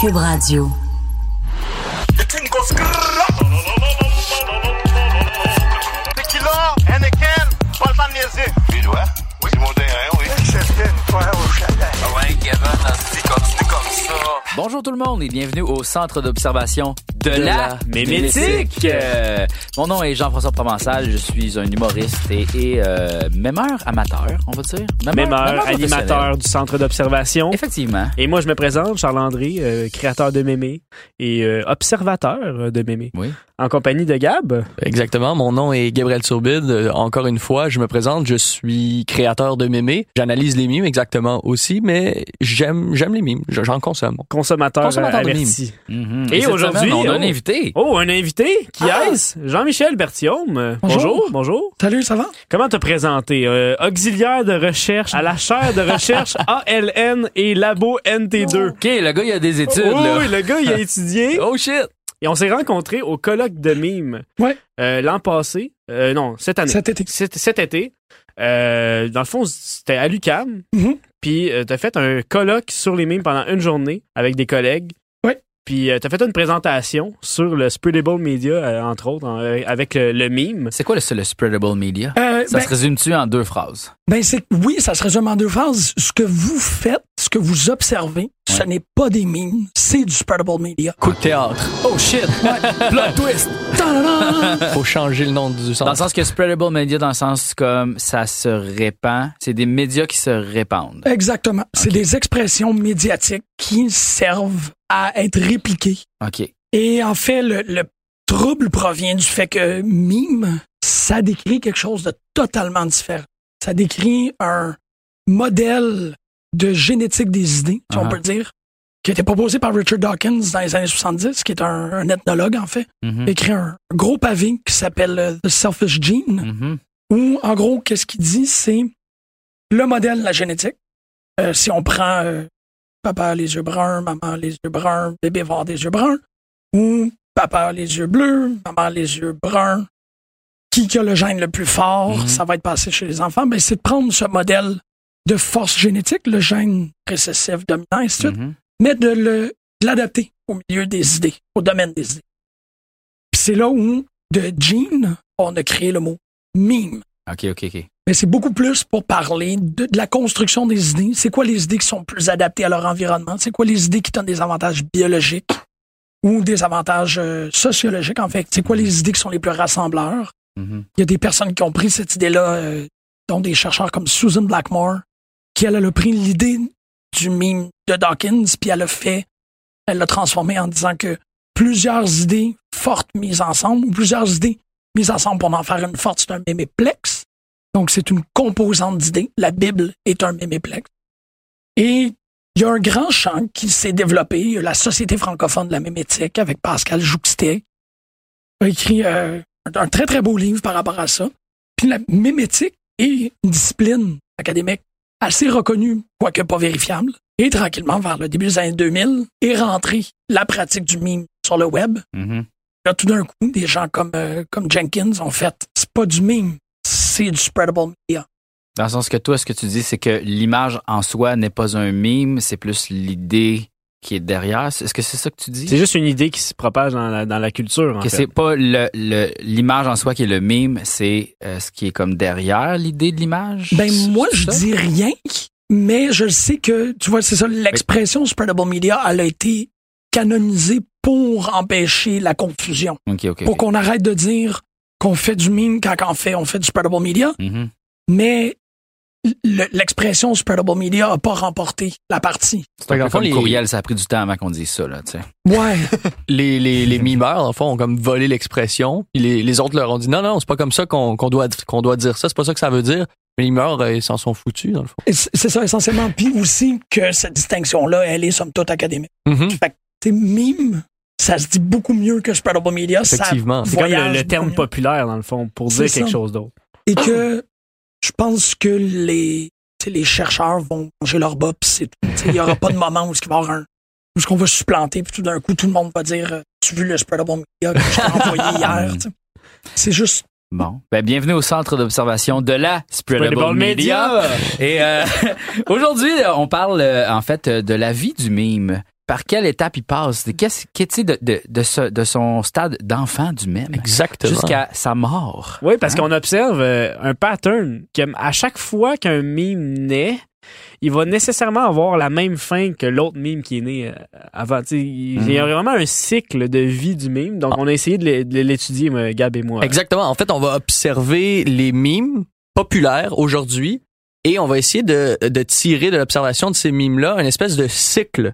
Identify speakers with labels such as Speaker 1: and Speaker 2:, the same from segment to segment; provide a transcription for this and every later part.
Speaker 1: Cube Radio.
Speaker 2: Oui.
Speaker 3: Une au chalet.
Speaker 2: Ah ouais, continue comme ça.
Speaker 4: Bonjour tout le monde et bienvenue au centre d'observation de, la,
Speaker 5: la
Speaker 4: mémétique. Euh, mon nom est Jean-François Provençal, je suis un humoriste et, et euh, mémeur amateur, on va dire.
Speaker 5: Mémeur, animateur du centre d'observation.
Speaker 4: Effectivement.
Speaker 5: Et moi, je me présente, Charles-André, euh, créateur de mémé et euh, observateur de mémé.
Speaker 4: Oui.
Speaker 5: En compagnie de Gab.
Speaker 6: Exactement. Mon nom est Gabriel Turbide. Encore une fois, je me présente. Je suis créateur de mémés. J'analyse les mimes exactement aussi, mais j'aime j'aime les mimes. Je- J'en consomme.
Speaker 5: Consommateur,
Speaker 6: Consommateur
Speaker 5: euh, averti.
Speaker 4: Mhm.
Speaker 5: Et aujourd'hui,
Speaker 4: on a un
Speaker 5: oh.
Speaker 4: invité.
Speaker 5: Oh, un invité qui
Speaker 7: Ah!
Speaker 5: est Jean-Michel Berthiaume. Bonjour.
Speaker 7: Bonjour.
Speaker 5: bonjour.
Speaker 7: Salut, ça va?
Speaker 5: Comment te présenter? Euh, auxiliaire de recherche à la chaire de recherche ALN et Labo NT2.
Speaker 4: OK, le gars, il a des études,
Speaker 5: Oh,
Speaker 4: là.
Speaker 5: oui, le gars, il a étudié.
Speaker 6: Oh shit!
Speaker 5: Et on s'est rencontrés au colloque de mimes.
Speaker 7: Ouais.
Speaker 5: Euh, L'an passé. Euh, non, cette année.
Speaker 7: Cet été.
Speaker 5: Cet, cet été. Euh, dans le fond, c'était à l'UCAM.
Speaker 7: Mhm.
Speaker 5: Puis euh, t'as fait un colloque sur les mimes pendant une journée avec des collègues.
Speaker 7: Ouais.
Speaker 5: Puis euh, t'as fait une présentation sur le Spreadable Media, euh, entre autres, en- euh, avec le, le mime.
Speaker 4: C'est quoi le, le spreadable media?
Speaker 7: Euh,
Speaker 4: Ça
Speaker 7: ben,
Speaker 4: se résume-tu en deux phrases?
Speaker 7: ben, c'est oui, ça se résume en deux phrases. Ce que vous faites, ce que vous observez, ce n'est pas des memes, c'est du spreadable media.
Speaker 6: Coup de théâtre.
Speaker 4: Oh shit! Plot twist!
Speaker 7: Ta-da-da!
Speaker 6: Faut changer le nom du
Speaker 4: Dans le sens que spreadable media, dans le sens comme ça se répand, c'est des médias qui se répandent.
Speaker 7: Exactement. C'est des expressions médiatiques qui servent à être répliquées.
Speaker 4: OK.
Speaker 7: Et en fait, le, le trouble provient du fait que mime, ça décrit quelque chose de totalement différent. Ça décrit un modèle de génétique des idées, si on
Speaker 4: Ah.
Speaker 7: peut dire, qui a été proposé par Richard Dawkins dans les années 70, qui est un, un ethnologue, en fait. A écrit un gros pavé qui s'appelle euh, The Selfish Gene,
Speaker 4: Mhm.
Speaker 7: où, en gros, qu'est-ce qu'il dit, c'est le modèle de la génétique. Euh, si on prend euh, papa a les yeux bruns, maman a les yeux bruns, bébé va avoir des yeux bruns, ou papa a les yeux bleus, maman a les yeux bruns, qui a le gène le plus fort,
Speaker 4: Mhm.
Speaker 7: ça va être passé chez les enfants, ben, c'est de prendre ce modèle de force génétique, le gène récessif dominant, et suite,
Speaker 4: Mhm.
Speaker 7: mais de le- de l'adapter au milieu des idées, au domaine des idées. Puis c'est là où, de gene, on a créé le mot meme.
Speaker 4: OK, OK, OK.
Speaker 7: Mais c'est beaucoup plus pour parler de, de la construction des idées. C'est quoi les idées qui sont plus adaptées à leur environnement? C'est quoi les idées qui donnent des avantages biologiques ou des avantages euh, sociologiques, en fait? C'est quoi les idées qui sont les plus rassembleurs?
Speaker 4: Mhm.
Speaker 7: Il y a des personnes qui ont pris cette idée-là, euh, dont des chercheurs comme Susan Blackmore, qui, elle, elle a pris l'idée du meme de Dawkins, puis elle a fait, elle l'a transformé en disant que plusieurs idées fortes mises ensemble, ou plusieurs idées mises ensemble pour en faire une forte, c'est un méméplex. Donc, c'est une composante d'idées. La Bible est un méméplex. Et il y a un grand champ qui s'est développé. La Société francophone de la mémétique avec Pascal Jouxtet a écrit euh, un, un très, très beau livre par rapport à ça. Puis la mémétique est une discipline académique assez reconnue, quoique pas vérifiable. Et tranquillement, vers le début des années 2000, est rentrée la pratique du meme sur le web.
Speaker 4: Mhm.
Speaker 7: Là, tout d'un coup, des gens comme, euh, comme Jenkins ont fait, c'est pas du meme, c'est du spreadable media.
Speaker 4: Dans le sens que toi, ce que tu dis, c'est que l'image en soi n'est pas un mime, c'est plus l'idée qui est derrière. Est-ce que c'est ça que tu dis?
Speaker 5: C'est juste une idée qui se propage dans la, dans la culture, en
Speaker 4: que c'est pas le- le- l'image en soi qui est le mime, c'est euh, ce qui est comme derrière l'idée de l'image?
Speaker 7: Ben, moi, je
Speaker 4: ça?
Speaker 7: dis rien, mais je sais que, tu vois, c'est ça, l'expression spreadable media, elle a été canonisée pour empêcher la confusion.
Speaker 4: Ok, ok.
Speaker 7: Pour qu'on arrête de dire qu'on fait du meme quand on fait, on fait du spreadable media,
Speaker 4: Mhm.
Speaker 7: mais le- l'expression spreadable media a pas remporté la partie.
Speaker 4: C'est un
Speaker 6: Dans
Speaker 4: peu
Speaker 6: le fond,
Speaker 4: comme
Speaker 6: les-
Speaker 4: courriel, ça a pris du temps avant qu'on dise ça, là, tu sais.
Speaker 7: Ouais.
Speaker 6: Les, les, les mimeurs, dans le fond, ont comme volé l'expression. Puis Les, les autres leur ont dit non, non, c'est pas comme ça qu'on qu'on doit, qu'on doit dire ça. C'est pas ça que ça veut dire. Mais les mimeurs, euh, ils s'en sont foutus, dans le fond.
Speaker 7: C'est ça essentiellement. Puis aussi que cette distinction-là, elle est somme toute académique.
Speaker 6: Mhm.
Speaker 7: Fait que, tu sais, mime, ça se dit beaucoup mieux que spreadable media.
Speaker 6: Effectivement.
Speaker 5: C'est comme le, le terme
Speaker 7: mieux.
Speaker 5: populaire, dans le fond, pour dire quelque
Speaker 7: ça.
Speaker 5: chose d'autre.
Speaker 7: Et que je pense que les, les chercheurs vont manger leur bas, puis c'est Il n'y aura pas de moment où il va y avoir un. Où est-ce qu'on va supplanter, puis tout d'un coup, tout le monde va dire euh, Tu as vu le spreadable media que je t'ai envoyé hier. C'est juste.
Speaker 4: Bon. Ben, bienvenue au centre d'observation de la Spreadable,
Speaker 5: Spreadable
Speaker 4: Media.
Speaker 5: Media.
Speaker 4: Et euh, aujourd'hui, on parle euh, en fait de la vie du mime. Par quelle étape il passe? Qu'est-ce que tu sais de, de, de, ce- de son stade d'enfant du même?
Speaker 6: Exactement.
Speaker 4: jusqu'à sa mort?
Speaker 5: Oui, parce qu'on observe euh, un pattern que à chaque fois qu'un mime naît, il va nécessairement avoir la même fin que l'autre mime qui est né euh, avant. Il y a vraiment un cycle de vie du mime. Donc, on a essayé de l'é- de l'étudier, Gab et moi.
Speaker 6: Exactement. En fait, on va observer les mimes populaires aujourd'hui et on va essayer de, de tirer de l'observation de ces mimes-là une espèce de cycle,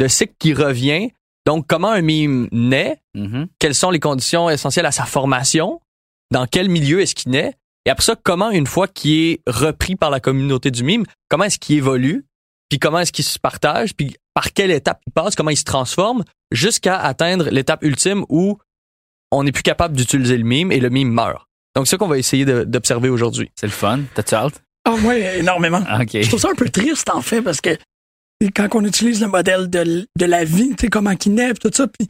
Speaker 6: de cycle qui revient. Donc, comment un mime naît,
Speaker 4: Mhm.
Speaker 6: quelles sont les conditions essentielles à sa formation, dans quel milieu est-ce qu'il naît, et après ça, comment une fois qu'il est repris par la communauté du mime, comment est-ce qu'il évolue, puis comment est-ce qu'il se partage, puis par quelle étape il passe, comment il se transforme, jusqu'à atteindre l'étape ultime où on n'est plus capable d'utiliser le mime et le mime meurt. Donc, c'est ça qu'on va essayer d'observer aujourd'hui.
Speaker 4: C'est le fun. T'as-tu hâte?
Speaker 7: Ah, ouais, énormément.
Speaker 4: Ah, OK.
Speaker 7: Je trouve ça un peu triste, en fait, parce que quand on utilise le modèle de, l- de la vie, tu sais, comment il naît, tout ça, puis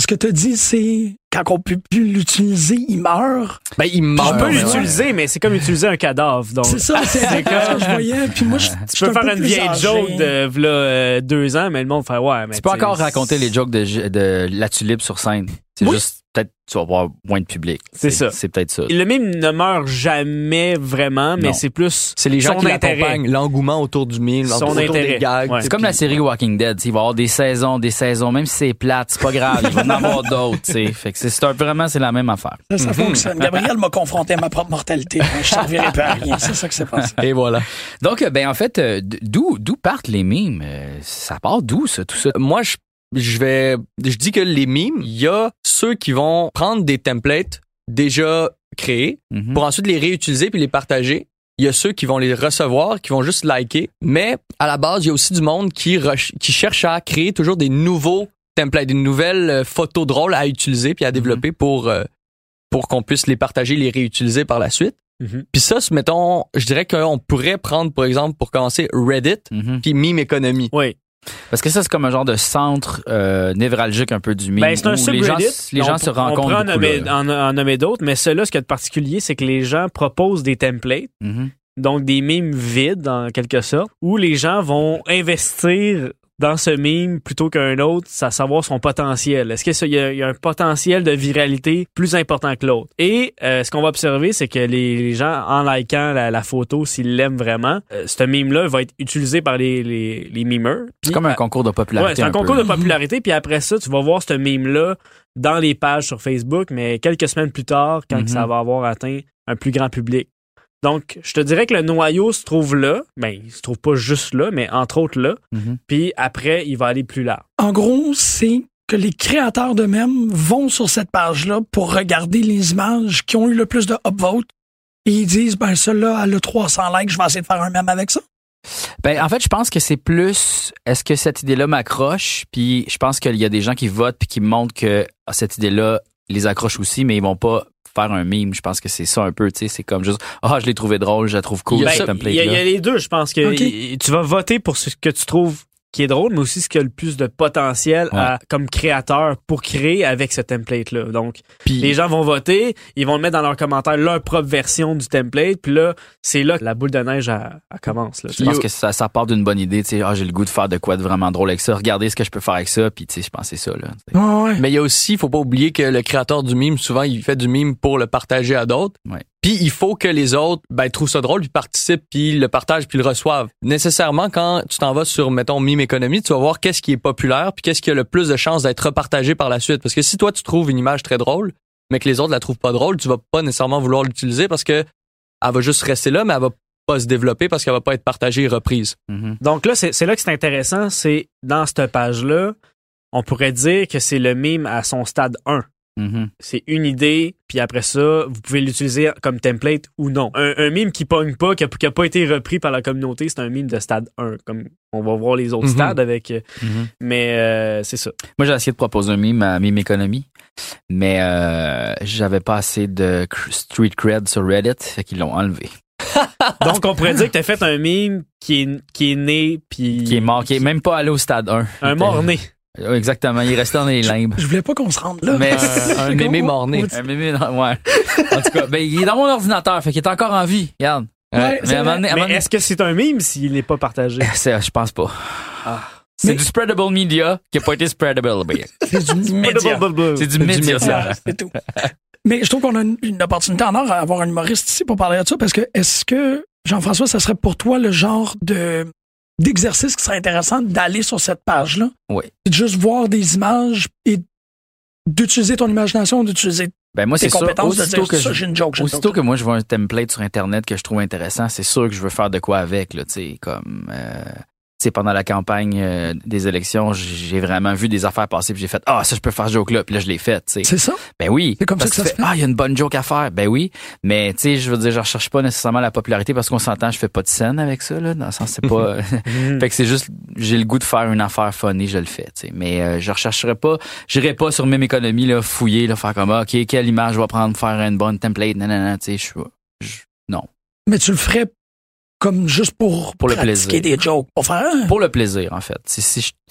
Speaker 7: ce que tu as dit, c'est quand on peut plus l'utiliser, il meurt.
Speaker 6: Ben, il meurt.
Speaker 5: On peut
Speaker 6: ouais.
Speaker 5: l'utiliser, mais c'est comme utiliser un cadavre. Donc,
Speaker 7: C'est ça, c'est ce que je voyais. Puis moi, je,
Speaker 5: tu peux faire une vieille joke de v'là, euh, deux ans, mais le monde fait ouais. Mais
Speaker 4: Tu peux encore raconter les jokes de, de la tulipe sur scène. C'est
Speaker 7: Oui.
Speaker 4: juste, peut-être, tu vas avoir moins de public.
Speaker 5: C'est ça.
Speaker 4: C'est peut-être ça.
Speaker 5: Le mime ne meurt jamais vraiment, mais c'est plus
Speaker 6: C'est les gens
Speaker 5: son
Speaker 6: qui l'accompagnent, l'engouement autour du mime,
Speaker 5: Son
Speaker 6: autour
Speaker 5: intérêt.
Speaker 6: des gags.
Speaker 5: Ouais.
Speaker 4: C'est comme la série Walking Dead. Il va y avoir des saisons, des saisons, même si c'est plate, c'est pas grave. Il va en avoir d'autres. tu sais. Fait que c'est vraiment, c'est la même affaire.
Speaker 7: Ça, ça fonctionne. Gabriel m'a confronté à ma propre mortalité. Je servirai pas à rien. C'est ça que c'est passé.
Speaker 6: Et voilà.
Speaker 4: Donc, euh, ben, en fait, euh, d'où, d'où partent les mimes? Euh, Ça part d'où, ça, tout ça?
Speaker 6: Moi, je, je vais, je dis que les mimes, il y a ceux qui vont prendre des templates déjà créés
Speaker 4: Mhm.
Speaker 6: pour ensuite les réutiliser puis les partager. Il y a ceux qui vont les recevoir, qui vont juste liker. Mais à la base, il y a aussi du monde qui, cherche à créer toujours des nouveaux templates, des nouvelles euh, photos drôles à utiliser puis à développer pour, euh, pour qu'on puisse les partager, les réutiliser par la suite.
Speaker 5: Mhm.
Speaker 6: Puis ça, mettons, je dirais qu'on pourrait prendre, par exemple, pour commencer, Reddit
Speaker 4: Mhm.
Speaker 6: puis Meme Economy.
Speaker 5: Oui.
Speaker 4: Parce que ça, c'est comme un genre de centre euh, névralgique un peu du mime.
Speaker 5: Ben, c'est un
Speaker 4: où les gens,
Speaker 5: subreddit.
Speaker 4: les gens
Speaker 5: On-
Speaker 4: se rencontrent.
Speaker 5: On peut en
Speaker 4: là.
Speaker 5: en, nommer d'autres, mais celui-là, ce qu'il y a de particulier, c'est que les gens proposent des templates,
Speaker 4: Mhm.
Speaker 5: donc des mimes vides, en quelque sorte, où les gens vont investir dans ce mime plutôt qu'un autre, à savoir son potentiel. Est-ce qu'il y, a- il y a un potentiel de viralité plus important que l'autre? Et euh, ce qu'on va observer, c'est que les, les gens, en likant la, la photo, s'ils l'aiment vraiment, euh, ce mime-là va être utilisé par les, les, les mimeurs.
Speaker 4: C'est comme un
Speaker 5: euh,
Speaker 4: concours de popularité.
Speaker 5: Ouais, c'est un, concours
Speaker 4: là.
Speaker 5: de popularité, puis après ça, tu vas voir ce meme-là dans les pages sur Facebook, mais quelques semaines plus tard, quand
Speaker 4: Mhm.
Speaker 5: ça va avoir atteint un plus grand public. Donc, je te dirais que le noyau se trouve là. Ben, il se trouve pas juste là, mais entre autres là.
Speaker 4: Mhm.
Speaker 5: Puis après, il va aller plus large.
Speaker 7: En gros, c'est que les créateurs d'eux-mêmes vont sur cette page-là pour regarder les images qui ont eu le plus de upvote et ils disent, ben, celle-là, elle a 300 likes, je vais essayer de faire un même avec ça.
Speaker 4: Ben, en fait, je pense que c'est plus, est-ce que cette idée-là m'accroche? Puis je pense qu'il y a des gens qui votent puis qui montrent que ah, cette idée-là les accroche aussi, mais ils vont pas faire un meme. Je pense que c'est ça un peu, tu sais. C'est comme juste, ah, je l'ai trouvé drôle, je la trouve cool,
Speaker 6: Il y a
Speaker 4: ce
Speaker 6: ça-
Speaker 5: Ben, y, a- il y a les deux. Je pense que tu vas voter pour ce que tu trouves qui est drôle, mais aussi ce qui a le plus de potentiel à- comme créateur pour créer avec ce template-là. Donc,
Speaker 6: Puis
Speaker 5: Les gens vont voter, ils vont mettre dans leurs commentaires leur propre version du template, puis là, c'est là que la boule de neige elle, elle commence. Là,
Speaker 4: Je pense que ça, ça part d'une bonne idée, tu sais. Ah, j'ai le goût de faire de quoi de vraiment drôle avec ça. Regardez ce que je peux faire avec ça, puis tu sais, je pense que c'est ça, là.
Speaker 7: Ouais, ouais.
Speaker 6: Mais il y a aussi, faut pas oublier que le créateur du mime, souvent, il fait du mime pour le partager à d'autres. Puis il faut que les autres ben, trouvent ça drôle, puis participent, puis le partagent, puis le reçoivent. Nécessairement, quand tu t'en vas sur, mettons, Mime Économie, tu vas voir qu'est-ce qui est populaire, puis qu'est-ce qui a le plus de chances d'être repartagé par la suite. Parce que si toi, tu trouves une image très drôle, mais que les autres la trouvent pas drôle, tu vas pas nécessairement vouloir l'utiliser parce que elle va juste rester là, mais elle va pas se développer parce qu'elle va pas être partagée et reprise.
Speaker 4: Mhm.
Speaker 5: Donc là, c'est c'est là que c'est intéressant, c'est dans cette page-là, on pourrait dire que c'est le mime à son stade 1.
Speaker 4: Mhm.
Speaker 5: C'est une idée, puis après ça, vous pouvez l'utiliser comme template ou non. Un, un mime qui pogne pas, qui a, qui a pas été repris par la communauté, c'est un mime de stade 1. Comme on va voir les autres
Speaker 6: Mhm.
Speaker 5: stades avec. euh,
Speaker 4: Mhm.
Speaker 5: Mais euh, c'est ça.
Speaker 4: Moi, j'ai essayé de proposer un meme à Meme Economy, mais euh, j'avais pas assez de street cred sur Reddit, fait qu'ils l'ont enlevé.
Speaker 5: Donc on pourrait dire que t'as fait un mime qui est, qui est né, puis.
Speaker 4: Qui est mort, qui est même pas allé au stade 1.
Speaker 5: Un mort-né.
Speaker 4: Ouais, Exactement, il est resté dans les limbes.
Speaker 7: Je voulais pas qu'on se rende là.
Speaker 4: Mais
Speaker 6: Un
Speaker 7: C'est
Speaker 6: mémé
Speaker 7: con.
Speaker 6: mort-né.
Speaker 4: un mémé, non, ouais. En tout cas, ben, il est dans mon ordinateur, fait qu'il est encore en vie. Regarde.
Speaker 7: Ouais,
Speaker 4: mais
Speaker 7: c'est
Speaker 4: un un
Speaker 5: est-ce que c'est un mime s'il n'est pas partagé?
Speaker 4: C'est- je pense pas. C'est
Speaker 7: Mais-
Speaker 4: du spreadable media qui a pas été spreadable.
Speaker 7: C'est du média.
Speaker 4: C'est du média.
Speaker 7: Ah, c'est tout. Mais je trouve qu'on a une, une opportunité en or à avoir un humoriste ici pour parler de ça parce que est-ce que, Jean-François, ça serait pour toi le genre de d'exercice qui serait intéressant d'aller sur cette page-là?
Speaker 4: Oui.
Speaker 7: Et de juste voir des images et d'utiliser ton imagination, d'utiliser
Speaker 4: Ben moi,
Speaker 7: tes
Speaker 4: c'est sûr.
Speaker 7: compétences, de
Speaker 4: Aussitôt
Speaker 7: dire
Speaker 4: que,
Speaker 7: ça,
Speaker 4: je-
Speaker 7: une joke.
Speaker 4: aussitôt que moi, je vois un template sur Internet que je trouve intéressant, c'est sûr que je veux faire de quoi avec, là, tu sais, comme... euh, sais, pendant la campagne euh, des élections, j'ai vraiment vu des affaires passer puis j'ai fait ah ça je peux faire ce joke là puis là je l'ai fait.
Speaker 7: C'est ça?
Speaker 4: Ben oui.
Speaker 7: C'est comme
Speaker 4: Parce
Speaker 7: ça que ça
Speaker 4: tu
Speaker 7: se fait.
Speaker 4: Ah, il y a une bonne joke à faire. Ben oui. Mais, tu sais, je veux dire, je recherche pas nécessairement la popularité parce qu'on s'entend, je fais pas de scène avec ça, là. Dans le sens, c'est pas. fait que c'est juste, j'ai le goût de faire une affaire funny, je le fais, tu sais. Mais, euh, je rechercherai pas, j'irai pas sur même économie, là, fouiller, là, faire comme, ah, OK, quelle image je vais prendre, faire une bonne template, nanana, tu sais, je suis pas- je- Non.
Speaker 7: Mais tu le ferais comme juste pour,
Speaker 4: Pour le
Speaker 7: pratiquer
Speaker 4: plaisir.
Speaker 7: des jokes. Pour faire ah,
Speaker 4: Pour le plaisir, en fait.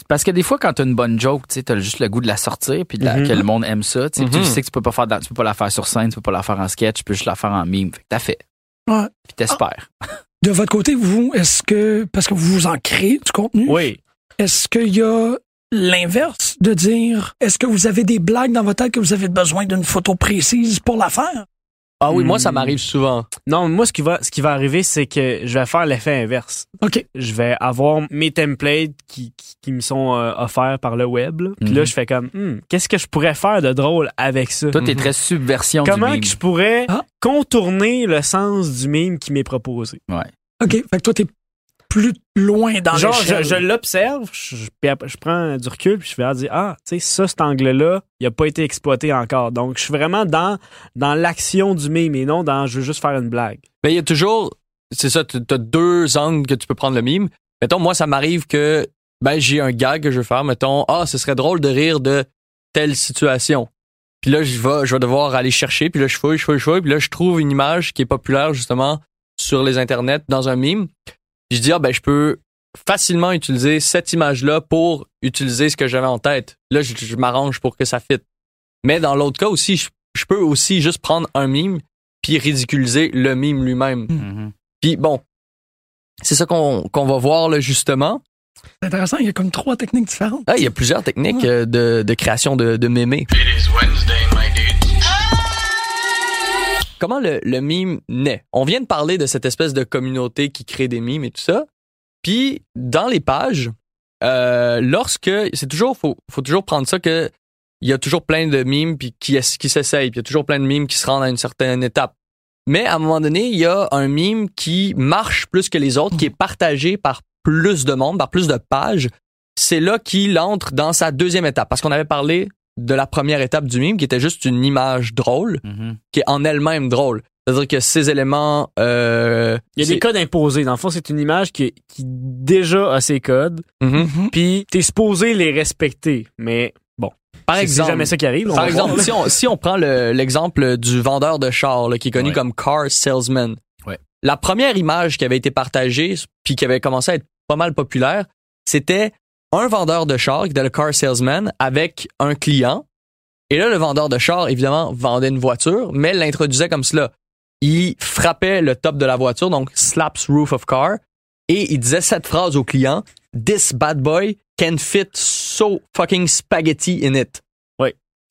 Speaker 4: Parce que des fois, quand t'as une bonne joke, tu sais, t'as juste le goût de la sortir, puis de la-
Speaker 5: Mhm.
Speaker 4: que le monde aime ça. Tu sais, tu
Speaker 6: Mhm.
Speaker 4: sais que tu peux pas faire, dans- tu peux pas la faire sur scène, tu peux pas la faire en sketch, tu peux juste la faire en mime. Fait que t'as fait.
Speaker 7: Ouais.
Speaker 4: Puis t'espères.
Speaker 7: De votre côté, vous, est-ce que, parce que vous en créez du contenu,
Speaker 5: Oui.
Speaker 7: est-ce qu'il y a l'inverse de dire, est-ce que vous avez des blagues dans votre tête que vous avez besoin d'une photo précise pour la faire?
Speaker 6: Ah oui, moi,
Speaker 5: Hmm.
Speaker 6: ça m'arrive souvent.
Speaker 5: Non, moi, ce qui va, ce qui va arriver, c'est que je vais faire l'effet inverse.
Speaker 7: OK.
Speaker 5: Je vais avoir mes templates qui, qui, qui me sont euh, offerts par le web. là. Puis là,
Speaker 4: Mhm.
Speaker 5: je fais comme, Hmm, qu'est-ce que je pourrais faire de drôle avec ça?
Speaker 4: Toi, t'es
Speaker 6: Mhm.
Speaker 4: très subversion
Speaker 5: Comment
Speaker 4: du
Speaker 5: que je pourrais
Speaker 7: Ah.
Speaker 5: contourner le sens du mime qui m'est proposé?
Speaker 7: OK. Fait que toi, t'es plus loin dans
Speaker 5: Genre, je, je l'observe, je, je- puis après, je prends du recul, puis je vais dire, ah, tu sais, ça, cet angle-là, il a pas été exploité encore. Donc, je suis vraiment dans, dans l'action du mime et non dans, je veux juste faire une blague.
Speaker 6: Mais il y a toujours, c'est ça, tu as deux angles que tu peux prendre le mime. Mettons, moi, ça m'arrive que, ben, j'ai un gag que je veux faire. Mettons, ah, ce serait drôle de rire de telle situation. Puis là, je vais, je vais devoir aller chercher, puis là, je fouille, je fouille, je fouille, puis là, je trouve une image qui est populaire, justement, sur les internets, dans un mime. Puis je dis, ah, ben, je peux facilement utiliser cette image-là pour utiliser ce que j'avais en tête. Là, je, je m'arrange pour que ça fitte. Mais dans l'autre cas aussi, je, je peux aussi juste prendre un mime puis ridiculiser le mime lui-même.
Speaker 4: Mhm.
Speaker 6: Puis bon, c'est ça qu'on qu'on va voir là justement.
Speaker 7: C'est intéressant, il y a comme trois techniques différentes.
Speaker 6: Ah, il y a plusieurs techniques euh, de, de création de, de mémés.
Speaker 3: It is Wednesday, my dudes.
Speaker 6: Comment le, le mime naît? On vient de parler de cette espèce de communauté qui crée des mimes et tout ça. Puis dans les pages, euh, lorsque c'est toujours faut, faut toujours prendre ça que il y a toujours plein de mimes puis qui qui s'essayent, puis il y a toujours plein de mimes qui se rendent à une certaine étape. Mais à un moment donné, il y a un mime qui marche plus que les autres, qui est partagé par plus de monde, par plus de pages. C'est là qu'il entre dans sa deuxième étape parce qu'on avait parlé de la première étape du mime qui était juste une image drôle
Speaker 4: Mhm.
Speaker 6: qui est en elle-même drôle. C'est-à-dire que ces éléments... Euh,
Speaker 5: Il y a des codes imposés. Dans le fond, c'est une image qui, qui déjà a ses codes,
Speaker 6: Mhm.
Speaker 5: Puis t'es supposé les respecter. Mais bon,
Speaker 6: Par exemple,
Speaker 5: jamais ça qui arrive. on
Speaker 6: par
Speaker 5: va
Speaker 6: exemple
Speaker 5: voir,
Speaker 6: si, on, si on prend le- l'exemple du vendeur de chars là, qui est connu
Speaker 4: Ouais.
Speaker 6: comme car salesman,
Speaker 4: Ouais.
Speaker 6: la première image qui avait été partagée puis qui avait commencé à être pas mal populaire, c'était un vendeur de chars qui était le car salesman avec un client. Et là, le vendeur de chars, évidemment, vendait une voiture, mais l'introduisait comme cela. Il frappait le top de la voiture, donc slaps roof of car, et il disait cette phrase au client This bad boy can fit so fucking spaghetti in it.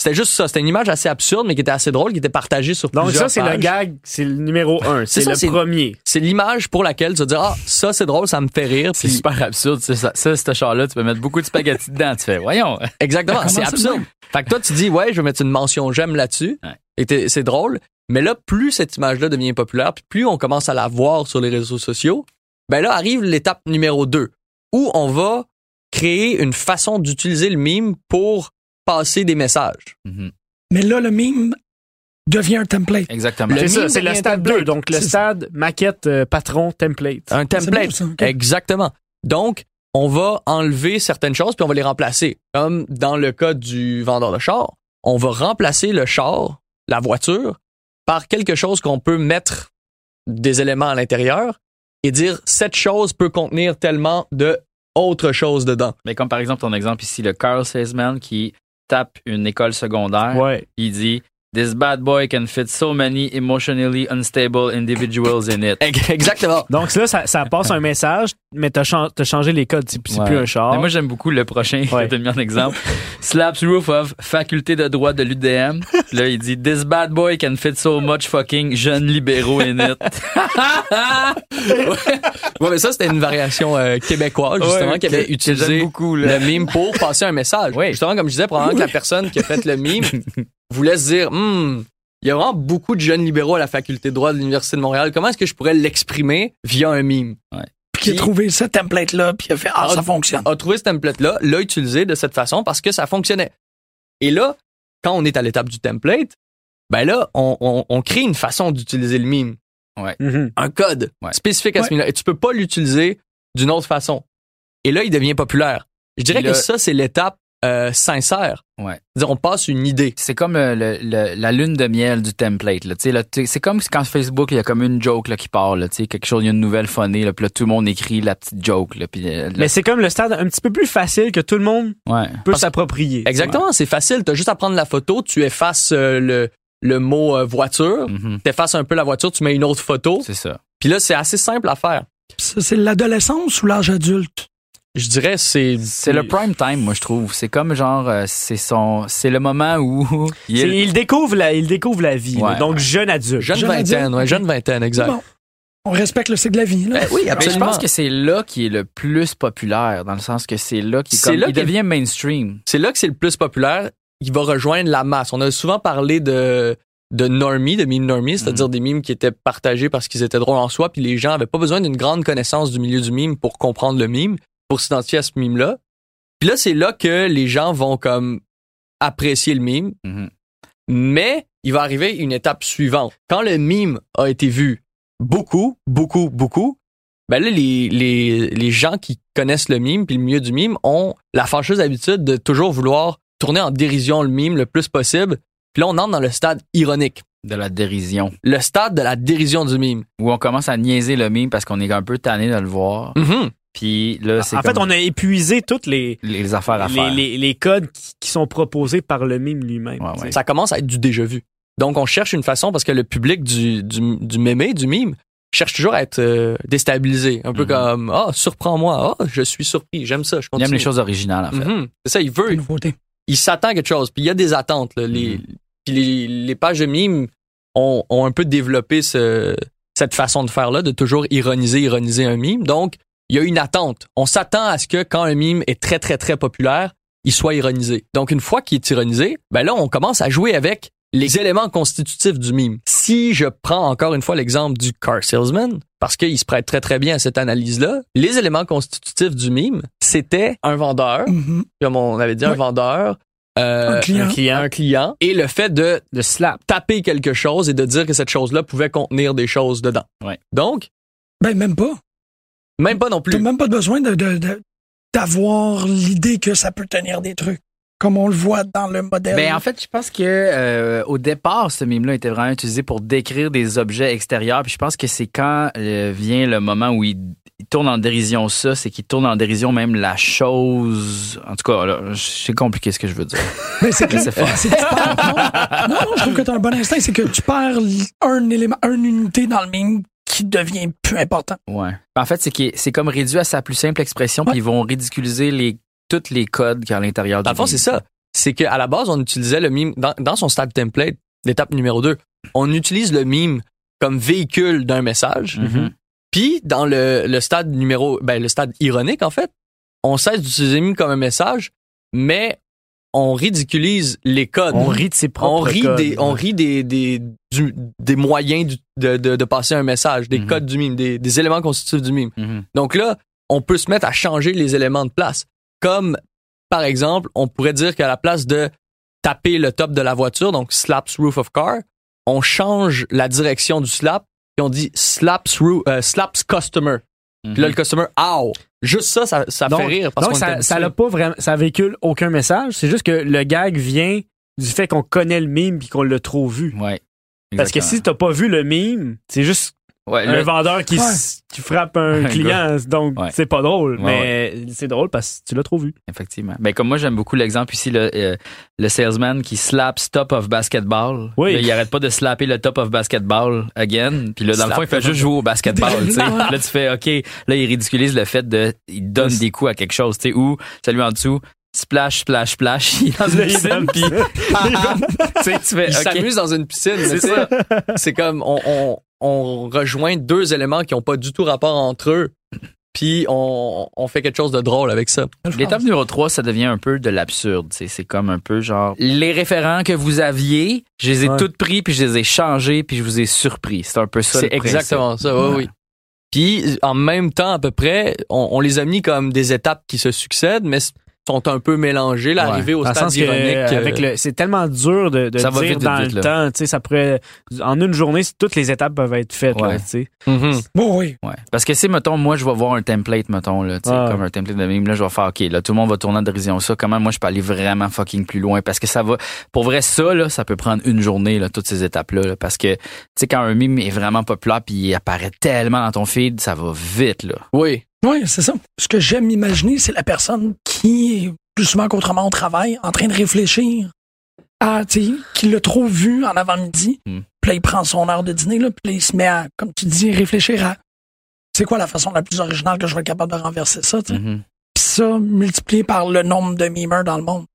Speaker 6: C'était juste ça. C'était une image assez absurde, mais qui était assez drôle, qui était partagée sur
Speaker 5: Donc
Speaker 6: plusieurs
Speaker 5: ça, c'est le gag, c'est le numéro un. C'est le premier.
Speaker 6: C'est l'image pour laquelle tu vas dire Ah, ça c'est drôle, ça me fait rire.
Speaker 4: C'est super absurde. Ça, ça, ça, ce char-là, tu peux mettre beaucoup de spaghettis dedans. Tu fais, voyons.
Speaker 6: Exactement, c'est absurde.
Speaker 7: de
Speaker 6: Fait que toi, tu dis, ouais, je vais mettre une mention j'aime là-dessus.
Speaker 4: Ouais.
Speaker 6: Et c'est drôle. Mais là, plus cette image-là devient populaire, puis plus on commence à la voir sur les réseaux sociaux, ben là arrive l'étape numéro 2, où on va créer une façon d'utiliser le mime pour passer des messages.
Speaker 4: Mhm.
Speaker 7: Mais là, le mime devient un template.
Speaker 4: Exactement.
Speaker 6: Le
Speaker 5: C'est ça, c'est le stade
Speaker 6: template.
Speaker 5: 2. Donc le
Speaker 7: C'est ça.
Speaker 5: stade maquette euh, patron template.
Speaker 6: Un template.
Speaker 7: ça.
Speaker 6: Exactement. Donc, on va enlever certaines choses puis on va les remplacer. Comme dans le cas du vendeur de char, on va remplacer le char, la voiture, par quelque chose qu'on peut mettre des éléments à l'intérieur et dire cette chose peut contenir tellement de autre chose dedans.
Speaker 4: Mais comme par exemple ton exemple ici, le Carl Salesman qui tape une école secondaire,
Speaker 5: Ouais.
Speaker 4: il dit This bad boy can fit so many emotionally unstable individuals in it.
Speaker 6: Exactement.
Speaker 5: Donc là, ça, ça passe un message, mais t'as chan- t'as changé les codes. C'est c'est
Speaker 4: Ouais.
Speaker 5: plus un char.
Speaker 4: Mais moi, j'aime beaucoup le prochain
Speaker 5: Ouais.
Speaker 4: que t'as mis en exemple. Slaps roof of faculté de droit de l'UDM. Là, il dit This bad boy can fit so much fucking jeunes libéraux in it.
Speaker 6: Ouais, mais ça, c'était une variation euh, québécoise, justement,
Speaker 4: Ouais,
Speaker 6: qui avait
Speaker 4: que-
Speaker 6: utilisé
Speaker 4: beaucoup,
Speaker 6: le mime pour passer un message.
Speaker 4: Oui.
Speaker 6: Justement, comme je disais, probablement que la personne qui a fait le mime voulait se dire, Hmm, il y a vraiment beaucoup de jeunes libéraux à la faculté de droit de l'Université de Montréal. Comment est-ce que je pourrais l'exprimer via un mime?
Speaker 7: Puis qui a trouvé ce template-là, puis il a fait Ah,
Speaker 6: Ah,
Speaker 7: ça fonctionne.
Speaker 6: a trouvé ce template-là, l'a utilisé de cette façon parce que ça fonctionnait. Et là, quand on est à l'étape du template, ben là, on, on- on crée une façon d'utiliser le mime,
Speaker 5: Mhm.
Speaker 6: un code
Speaker 4: Ouais.
Speaker 6: spécifique à ce
Speaker 7: Ouais.
Speaker 6: mime-là. Et tu peux pas l'utiliser d'une autre façon. Et là, il devient populaire. Je dirais
Speaker 4: là-
Speaker 6: que ça, c'est l'étape euh, sincère.
Speaker 4: Ouais.
Speaker 6: C'est-à-dire, on passe une idée.
Speaker 4: C'est comme le- le- la lune de miel du template. Là. Là, c'est comme quand Facebook, il y a comme une joke là, qui part. Là, quelque chose, il y a une nouvelle phonée, là, puis là, tout le monde écrit la petite joke. Là, puis, euh, là-
Speaker 5: Mais c'est comme le stade un petit peu plus facile que tout le monde
Speaker 4: ouais.
Speaker 5: peut
Speaker 6: Parce-
Speaker 5: s'approprier.
Speaker 6: Exactement, c'est facile. Tu as juste à prendre la photo, tu effaces euh, le, le mot euh, voiture,
Speaker 4: Mhm.
Speaker 6: tu effaces un peu la voiture, tu mets une autre photo.
Speaker 4: C'est ça.
Speaker 6: Puis là, c'est assez simple à faire.
Speaker 7: Ça, c'est l'adolescence ou l'âge adulte?
Speaker 6: Je dirais, c'est...
Speaker 4: C'est le prime time, moi, je trouve. C'est comme genre, euh, c'est son, c'est le moment où il
Speaker 5: C'est-
Speaker 4: est-
Speaker 5: il découvre la, il découvre la vie.
Speaker 4: Ouais,
Speaker 5: donc
Speaker 4: ouais.
Speaker 5: jeune adulte.
Speaker 6: Jeune
Speaker 7: Jeune
Speaker 6: vingtaine,
Speaker 7: adulte.
Speaker 6: ouais, jeune vingtaine, exact.
Speaker 7: Bon. On respecte le cycle de la vie, là.
Speaker 6: Eh oui,
Speaker 4: Mais je
Speaker 6: absolument.
Speaker 4: pense que c'est là qui est le plus populaire, dans le sens que c'est là qui
Speaker 6: C'est
Speaker 4: comme,
Speaker 6: là
Speaker 4: il
Speaker 6: qu'il-
Speaker 4: devient mainstream.
Speaker 6: C'est là que c'est le plus populaire. Il va rejoindre la masse. On a souvent parlé de de normie, de meme normie, c'est-à-dire des mimes qui étaient partagés parce qu'ils étaient drôles en soi, puis les gens avaient pas besoin d'une grande connaissance du milieu du mime pour comprendre le mime, pour s'identifier à ce mime-là. Puis là, c'est là que les gens vont comme apprécier le mime,
Speaker 4: Mhm.
Speaker 6: mais il va arriver une étape suivante. Quand le mime a été vu beaucoup, beaucoup, beaucoup, ben là, les, les, les gens qui connaissent le mime puis le milieu du mime ont la fâcheuse habitude de toujours vouloir tourner en dérision le mime le plus possible. Puis là, on entre dans le stade ironique,
Speaker 4: De la dérision.
Speaker 6: le stade de la dérision du mime.
Speaker 4: Où on commence à niaiser le mime parce qu'on est un peu tanné de le voir.
Speaker 6: Mhm.
Speaker 4: Puis là, c'est
Speaker 5: En fait, on a épuisé toutes les,
Speaker 4: les affaires à
Speaker 5: les,
Speaker 4: faire.
Speaker 5: les, les codes qui, qui sont proposés par le mime lui-même.
Speaker 4: Ouais, ouais.
Speaker 6: Ça commence à être du déjà vu. Donc, on cherche une façon, parce que le public du, du, du mémé, du mime, cherche toujours à être euh, déstabilisé. Un peu
Speaker 4: Mhm.
Speaker 6: comme, ah, surprends-moi, ah, je suis surpris, j'aime ça, je
Speaker 4: Il aime les choses originales, en fait.
Speaker 6: Mhm. C'est ça, il veut,
Speaker 7: Une nouveauté.
Speaker 6: il s'attend à quelque chose. Puis il y a des attentes. là. Les,
Speaker 4: Mhm.
Speaker 6: puis les, les pages de mimes ont, ont un peu développé ce, cette façon de faire-là, de toujours ironiser, ironiser un mime. Donc, il y a une attente. On s'attend à ce que quand un mime est très, très, très populaire, il soit ironisé. Donc, une fois qu'il est ironisé, ben là, on commence à jouer avec les éléments constitutifs du mime. Si je prends encore une fois l'exemple du car salesman, parce qu'il se prête très, très bien à cette analyse-là, les éléments constitutifs du mime, c'était un vendeur,
Speaker 7: Mhm.
Speaker 6: comme on avait dit, un vendeur, euh,
Speaker 7: Un client.
Speaker 6: un client, un client, et le fait de
Speaker 5: Le slap.
Speaker 6: taper quelque chose et de dire que cette chose-là pouvait contenir des choses dedans.
Speaker 4: Ouais.
Speaker 6: Donc,
Speaker 7: Ben, même pas.
Speaker 6: Même pas non
Speaker 7: T'as
Speaker 6: plus.
Speaker 7: même pas besoin de, de- de- d'avoir l'idée que ça peut tenir des trucs. Comme on le voit dans le modèle.
Speaker 4: Ben, en fait, je pense que euh, au départ, ce mime-là était vraiment utilisé pour décrire des objets extérieurs. Puis je pense que c'est quand euh, vient le moment où il, il tourne en dérision ça, c'est qu'il tourne en dérision même la chose. En tout cas, là, c'est compliqué ce que je veux dire.
Speaker 7: Ben, c'est que,
Speaker 4: C'est fort.
Speaker 7: c'est non, je trouve que tu as un bon instinct. C'est que tu perds un élément, une unité dans le mime qui devient plus important.
Speaker 4: Ouais. En fait, c'est comme réduit à sa plus simple expression, puis ils vont ridiculiser les tous les codes qu'il y a à l'intérieur
Speaker 6: Dans
Speaker 4: du
Speaker 6: le fond, c'est ça. C'est qu'à la base, on utilisait le mime dans, dans son stade template, l'étape numéro 2. On utilise le mime comme véhicule d'un message.
Speaker 4: Mhm.
Speaker 6: Puis dans le, le stade numéro, ben le stade ironique en fait, on cesse d'utiliser le mime comme un message, mais on ridiculise les codes.
Speaker 5: On rit de ses propres
Speaker 6: on rit
Speaker 5: codes.
Speaker 6: des, on rit des, des, du- des moyens de, de, de passer un message, des
Speaker 4: Mhm.
Speaker 6: codes du mime, des, des éléments constitutifs du mime.
Speaker 4: Mhm.
Speaker 6: Donc là, on peut se mettre à changer les éléments de place. Comme, par exemple, on pourrait dire qu'à la place de taper le top de la voiture, donc slaps roof of car, on change la direction du slap et on dit slaps, roo- euh, slaps customer. Puis là, le customer, ow! Juste ça, ça, ça
Speaker 5: donc,
Speaker 6: fait rire. Parce
Speaker 5: donc ça, ça l'a pas vraiment, ça véhicule aucun message. C'est juste que le gag vient du fait qu'on connaît le mime puis qu'on l'a trop vu.
Speaker 4: Ouais.
Speaker 5: Parce que si t'as pas vu le mime, c'est juste
Speaker 4: Ouais,
Speaker 5: un
Speaker 4: là,
Speaker 5: vendeur qui,
Speaker 7: Ouais.
Speaker 5: qui frappe un,
Speaker 4: Un
Speaker 5: client, donc
Speaker 4: Ouais.
Speaker 5: c'est pas drôle.
Speaker 4: Ouais,
Speaker 5: mais c'est drôle parce que tu l'as trop vu.
Speaker 4: effectivement. Ben, comme moi, j'aime beaucoup l'exemple ici, le, euh, le salesman qui slaps top of basketball.
Speaker 5: Oui.
Speaker 4: Là, il arrête pas de slapper le top of basketball again. Puis là, dans le
Speaker 6: Slap
Speaker 4: fond, il fait juste jouer au basketball, tu sais. Là, tu fais, OK, là, il ridiculise le fait de, il donne des coups à quelque chose, tu sais, ou, salut en dessous, splash, splash, splash, il est dans une piscine, puis, tu sais, tu fais,
Speaker 6: Il s'amuse dans une piscine.
Speaker 4: C'est
Speaker 6: tu sais,
Speaker 4: ça.
Speaker 6: C'est comme on, on, on rejoint deux éléments qui ont pas du tout rapport entre eux. Puis on, on fait quelque chose de drôle avec ça.
Speaker 4: L'étape numéro 3, ça devient un peu de l'absurde. C'est comme un peu genre les référents que vous aviez, je les ai
Speaker 5: Ouais.
Speaker 4: toutes pris puis je les ai changés puis je vous ai surpris. C'est un peu ça.
Speaker 6: C'est exactement ça, oui,
Speaker 7: Ouais.
Speaker 6: oui. Puis en même temps, à peu près, on, on les a mis comme des étapes qui se succèdent, mais sont un peu mélangées. L'arrivée au
Speaker 5: Dans le
Speaker 6: stade
Speaker 5: que,
Speaker 6: ironique.
Speaker 5: euh, avec le, c'est tellement dur de, de
Speaker 4: Ça
Speaker 5: dire
Speaker 4: vite,
Speaker 5: dans
Speaker 4: vite,
Speaker 5: le
Speaker 4: là.
Speaker 5: temps. Tu sais, ça pourrait, en une journée, toutes les étapes peuvent être faites.
Speaker 4: Ouais.
Speaker 5: Là, tu sais.
Speaker 6: mhm.
Speaker 7: Bon, oui.
Speaker 4: Ouais. Parce que si, mettons, moi, je vais voir un template, mettons, là, tu sais,
Speaker 5: Ah.
Speaker 4: comme un template de meme, là, je vais faire, OK, là, tout le monde va tourner en dérision ça. Comment moi, je peux aller vraiment fucking plus loin? Parce que ça va, pour vrai, ça, là, ça peut prendre une journée, là, toutes ces étapes-là, là. parce que, tu sais, quand un meme est vraiment populaire puis il apparaît tellement dans ton feed, ça va vite, là.
Speaker 6: Oui.
Speaker 7: Oui, c'est ça. Ce que j'aime imaginer, c'est la personne qui, plus souvent qu'autrement au travail, en train de réfléchir à, tu sais, qui l'a trop vu en avant-midi.
Speaker 4: Hmm.
Speaker 7: Puis là, il prend son heure de dîner, là, puis là, il se met à, comme tu dis, réfléchir à c'est quoi la façon la plus originale que je vais être capable de renverser ça, tu sais.
Speaker 4: Mhm.
Speaker 7: Puis ça, multiplié par le nombre de memeurs dans le monde.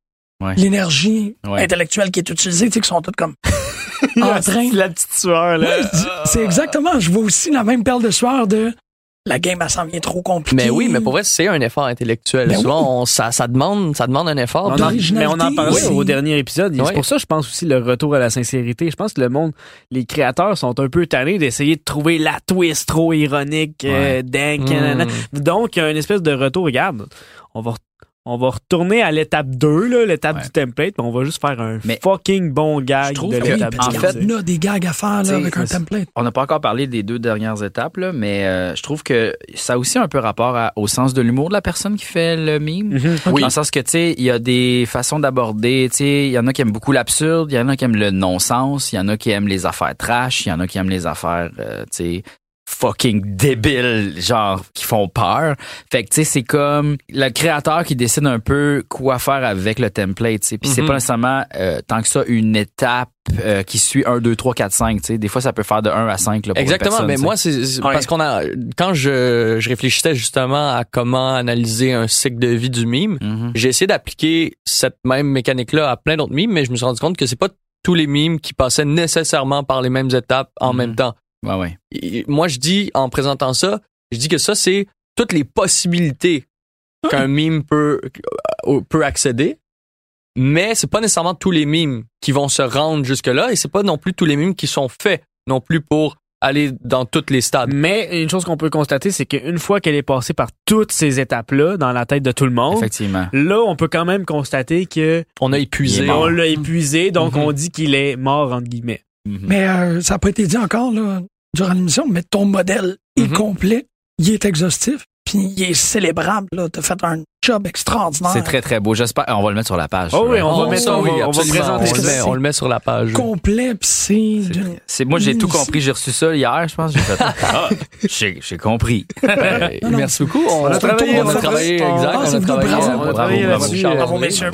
Speaker 4: Ouais.
Speaker 7: L'énergie
Speaker 4: Ouais.
Speaker 7: intellectuelle qui est utilisée, tu sais, qui sont toutes comme en train.
Speaker 5: La petite sueur, là.
Speaker 7: Ouais, c'est exactement. Je vois aussi la même perle de sueur de la game, elle s'en vient trop compliquée.
Speaker 6: Mais oui, mais pour vrai, c'est un effort intellectuel.
Speaker 7: Ben
Speaker 6: Souvent, on- ça, ça demande, ça demande un effort.
Speaker 5: On en, mais on en parlait
Speaker 7: oui.
Speaker 5: au dernier épisode. C'est pour ça, je pense aussi le retour à la sincérité. Je pense que le monde, les créateurs sont un peu tannés d'essayer de trouver la twist trop ironique, euh, dingue,
Speaker 6: Mm.
Speaker 5: nanana. Donc, il y a une espèce de retour. Regarde, on va, on va retourner à l'étape 2, là, l'étape
Speaker 4: Ouais.
Speaker 5: du template, mais on va juste faire un
Speaker 4: Mais-
Speaker 5: fucking bon
Speaker 7: je
Speaker 5: gag
Speaker 7: trouve
Speaker 5: de l'étape
Speaker 7: parce
Speaker 5: 2.
Speaker 4: en fait,
Speaker 7: en a des gags à faire là, avec un template.
Speaker 4: On n'a pas encore parlé des deux dernières étapes, là, mais euh, je trouve que ça a aussi un peu rapport à- au sens de l'humour de la personne qui fait le meme.
Speaker 5: Mhm.
Speaker 6: Oui.
Speaker 4: Dans le sens que, tu sais, il y a des façons d'aborder, tu sais, il y en a qui aiment beaucoup l'absurde, il y en a qui aiment le non-sens, il y en a qui aiment les affaires trash, il y en a qui aiment les affaires, euh, tu sais, fucking débiles, genre, qui font peur. Fait que, tu sais, c'est comme le créateur qui décide un peu quoi faire avec le template, tu sais. Puis c'est
Speaker 6: Mhm.
Speaker 4: pas nécessairement euh, tant que ça une étape euh, qui suit 1, 2, 3, 4, 5, tu sais. Des fois, ça peut faire de 1 à 5, là, pour
Speaker 6: Exactement, mais moi c'est parce qu'on a quand je, je réfléchissais justement à comment analyser un cycle de vie du mime,
Speaker 4: Mhm.
Speaker 6: j'ai essayé d'appliquer cette même mécanique là à plein d'autres mimes, mais je me suis rendu compte que c'est pas tous les mimes qui passaient nécessairement par les mêmes étapes en
Speaker 4: Mhm.
Speaker 6: même temps.
Speaker 4: Ouais, ouais.
Speaker 6: Et moi je dis en présentant ça, je dis que ça c'est toutes les possibilités qu'un mime peut euh, peut accéder. Mais c'est pas nécessairement tous les mimes qui vont se rendre jusque là et c'est pas non plus tous les mimes qui sont faits non plus pour aller dans tous les stades.
Speaker 5: Mais une chose qu'on peut constater, c'est qu'une fois qu'elle est passée par toutes ces étapes-là dans la tête de tout le monde,
Speaker 4: Effectivement.
Speaker 5: là, on peut quand même constater que
Speaker 6: On a épuisé.
Speaker 5: On l'a épuisé, donc
Speaker 6: Mhm.
Speaker 5: on dit qu'il est mort, entre guillemets.
Speaker 4: Mhm.
Speaker 7: Mais euh, ça n'a pas été dit encore là, durant l'émission, mais ton modèle est
Speaker 6: Mhm.
Speaker 7: complet, il est exhaustif, puis il est célébrable. Tu as fait un job extraordinaire.
Speaker 4: C'est très, très beau. J'espère. On va le mettre sur la page.
Speaker 5: Oh oui, on va mettre ça, on va- on va
Speaker 6: absolument.
Speaker 5: présenter
Speaker 6: on le, met, on le met sur la page.
Speaker 7: complet, puis c'est
Speaker 4: C'est moi j'ai tout compris, j'ai reçu ça hier, je pense, j'ai fait ah, j'ai compris.
Speaker 7: Non, non.
Speaker 6: Merci beaucoup. On,
Speaker 7: a travaillé,
Speaker 6: on
Speaker 7: on
Speaker 6: a travaillé, exact. On a
Speaker 7: bravo, messieurs.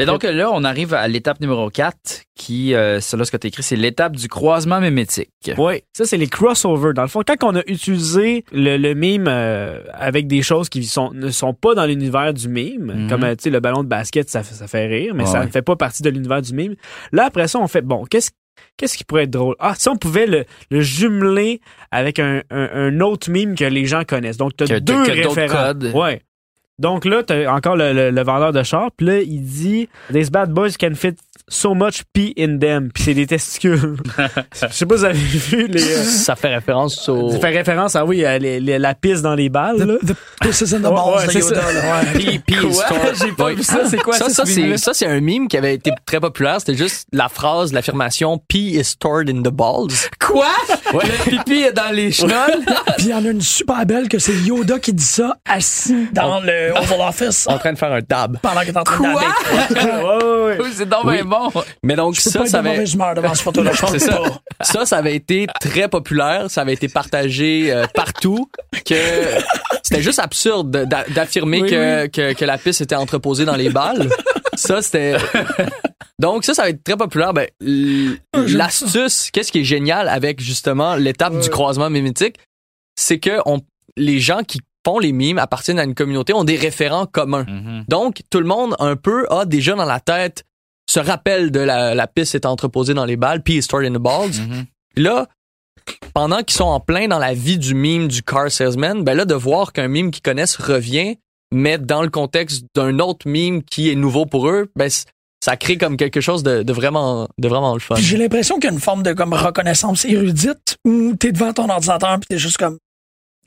Speaker 4: Mais donc là, on arrive à l'étape numéro 4 qui, euh, c'est là ce que tu écrit, c'est l'étape du croisement mémétique.
Speaker 5: Oui, ça c'est les crossovers. Dans le fond, quand on a utilisé le, le mime euh, avec des choses qui sont, ne sont pas dans l'univers du mime,
Speaker 4: Mhm.
Speaker 5: comme euh, tu sais le ballon de basket, ça, fait- ça fait rire, mais
Speaker 4: Ouais,
Speaker 5: ça ne fait pas partie de l'univers du mime. Là après ça, on fait bon, qu'est-ce qu'est-ce qui pourrait être drôle? Ah, si on pouvait le, le jumeler avec un, un, un autre mime que les gens connaissent. Donc tu
Speaker 4: Que-
Speaker 5: as deux
Speaker 4: que
Speaker 5: référents. Ouais. Donc là, t'as encore le, le- vendeur de char, puis là, il dit These bad boys can fit so much pee in them. Puis c'est des testicules. Je sais pas si vous avez vu les. euh,
Speaker 6: Ça fait référence au.
Speaker 5: ça fait référence à oui, à les- les- la pisse dans les balles. là.
Speaker 7: The, the pisses in the
Speaker 5: Ouais,
Speaker 7: balls
Speaker 5: ouais,
Speaker 7: de
Speaker 5: c'est
Speaker 7: Yoda.
Speaker 5: ça.
Speaker 7: là, ouais.
Speaker 6: P- P
Speaker 4: Quoi?
Speaker 6: Store.
Speaker 4: J'ai pas
Speaker 6: Ouais.
Speaker 4: vu ça, c'est quoi
Speaker 6: ça?
Speaker 4: ça,
Speaker 6: Ça,
Speaker 4: ce
Speaker 6: c'est,
Speaker 4: mime-là?
Speaker 6: ça, c'est un mime qui avait été très populaire. C'était juste la phrase, l'affirmation P is stored in the balls.
Speaker 4: Quoi? Le pipi est dans les chenolles?
Speaker 7: Puis il y en a une super belle que c'est Yoda qui dit ça assis dans le Oval Office
Speaker 6: En train de faire un dab.
Speaker 7: pendant qu'il est en train
Speaker 4: Quoi?
Speaker 7: de daber.
Speaker 5: Ouais, ouais, ouais.
Speaker 4: C'est donc bien
Speaker 6: Oui.
Speaker 4: bon. Bon.
Speaker 6: Mais donc,
Speaker 7: Je peux
Speaker 6: ça,
Speaker 7: pas être
Speaker 6: ça
Speaker 7: de
Speaker 6: avait,
Speaker 7: mauvaise humeur devant ce photo-là. je pense
Speaker 6: C'est ça.
Speaker 7: pas.
Speaker 6: ça, ça avait été très populaire. Ça avait été partagé euh, partout. Que c'était juste absurde de- d'a- d'affirmer
Speaker 5: Oui,
Speaker 6: que, Que, que la piste était entreposée dans les balles. Ça, c'était. Donc, ça, ça va être très populaire. Ben,
Speaker 7: Ah,
Speaker 6: l'astuce, qu'est-ce qui est génial avec justement l'étape du croisement mimétique, c'est que on, les gens qui font les mimes appartiennent à une communauté ont des référents communs.
Speaker 4: Mhm.
Speaker 6: Donc, tout le monde, un peu, a déjà dans la tête, se rappelle de la, la piste est entreposée dans les balles, puis stored in the balls.
Speaker 4: Mhm.
Speaker 6: Là, pendant qu'ils sont en plein dans la vie du mime du car salesman, ben là, de voir qu'un mime qu'ils connaissent revient, mais dans le contexte d'un autre mime qui est nouveau pour eux, ben, ça crée comme quelque chose de, de vraiment, de vraiment le fun.
Speaker 7: Puis j'ai l'impression qu'il y a une forme de comme reconnaissance érudite où t'es devant ton ordinateur puis t'es juste comme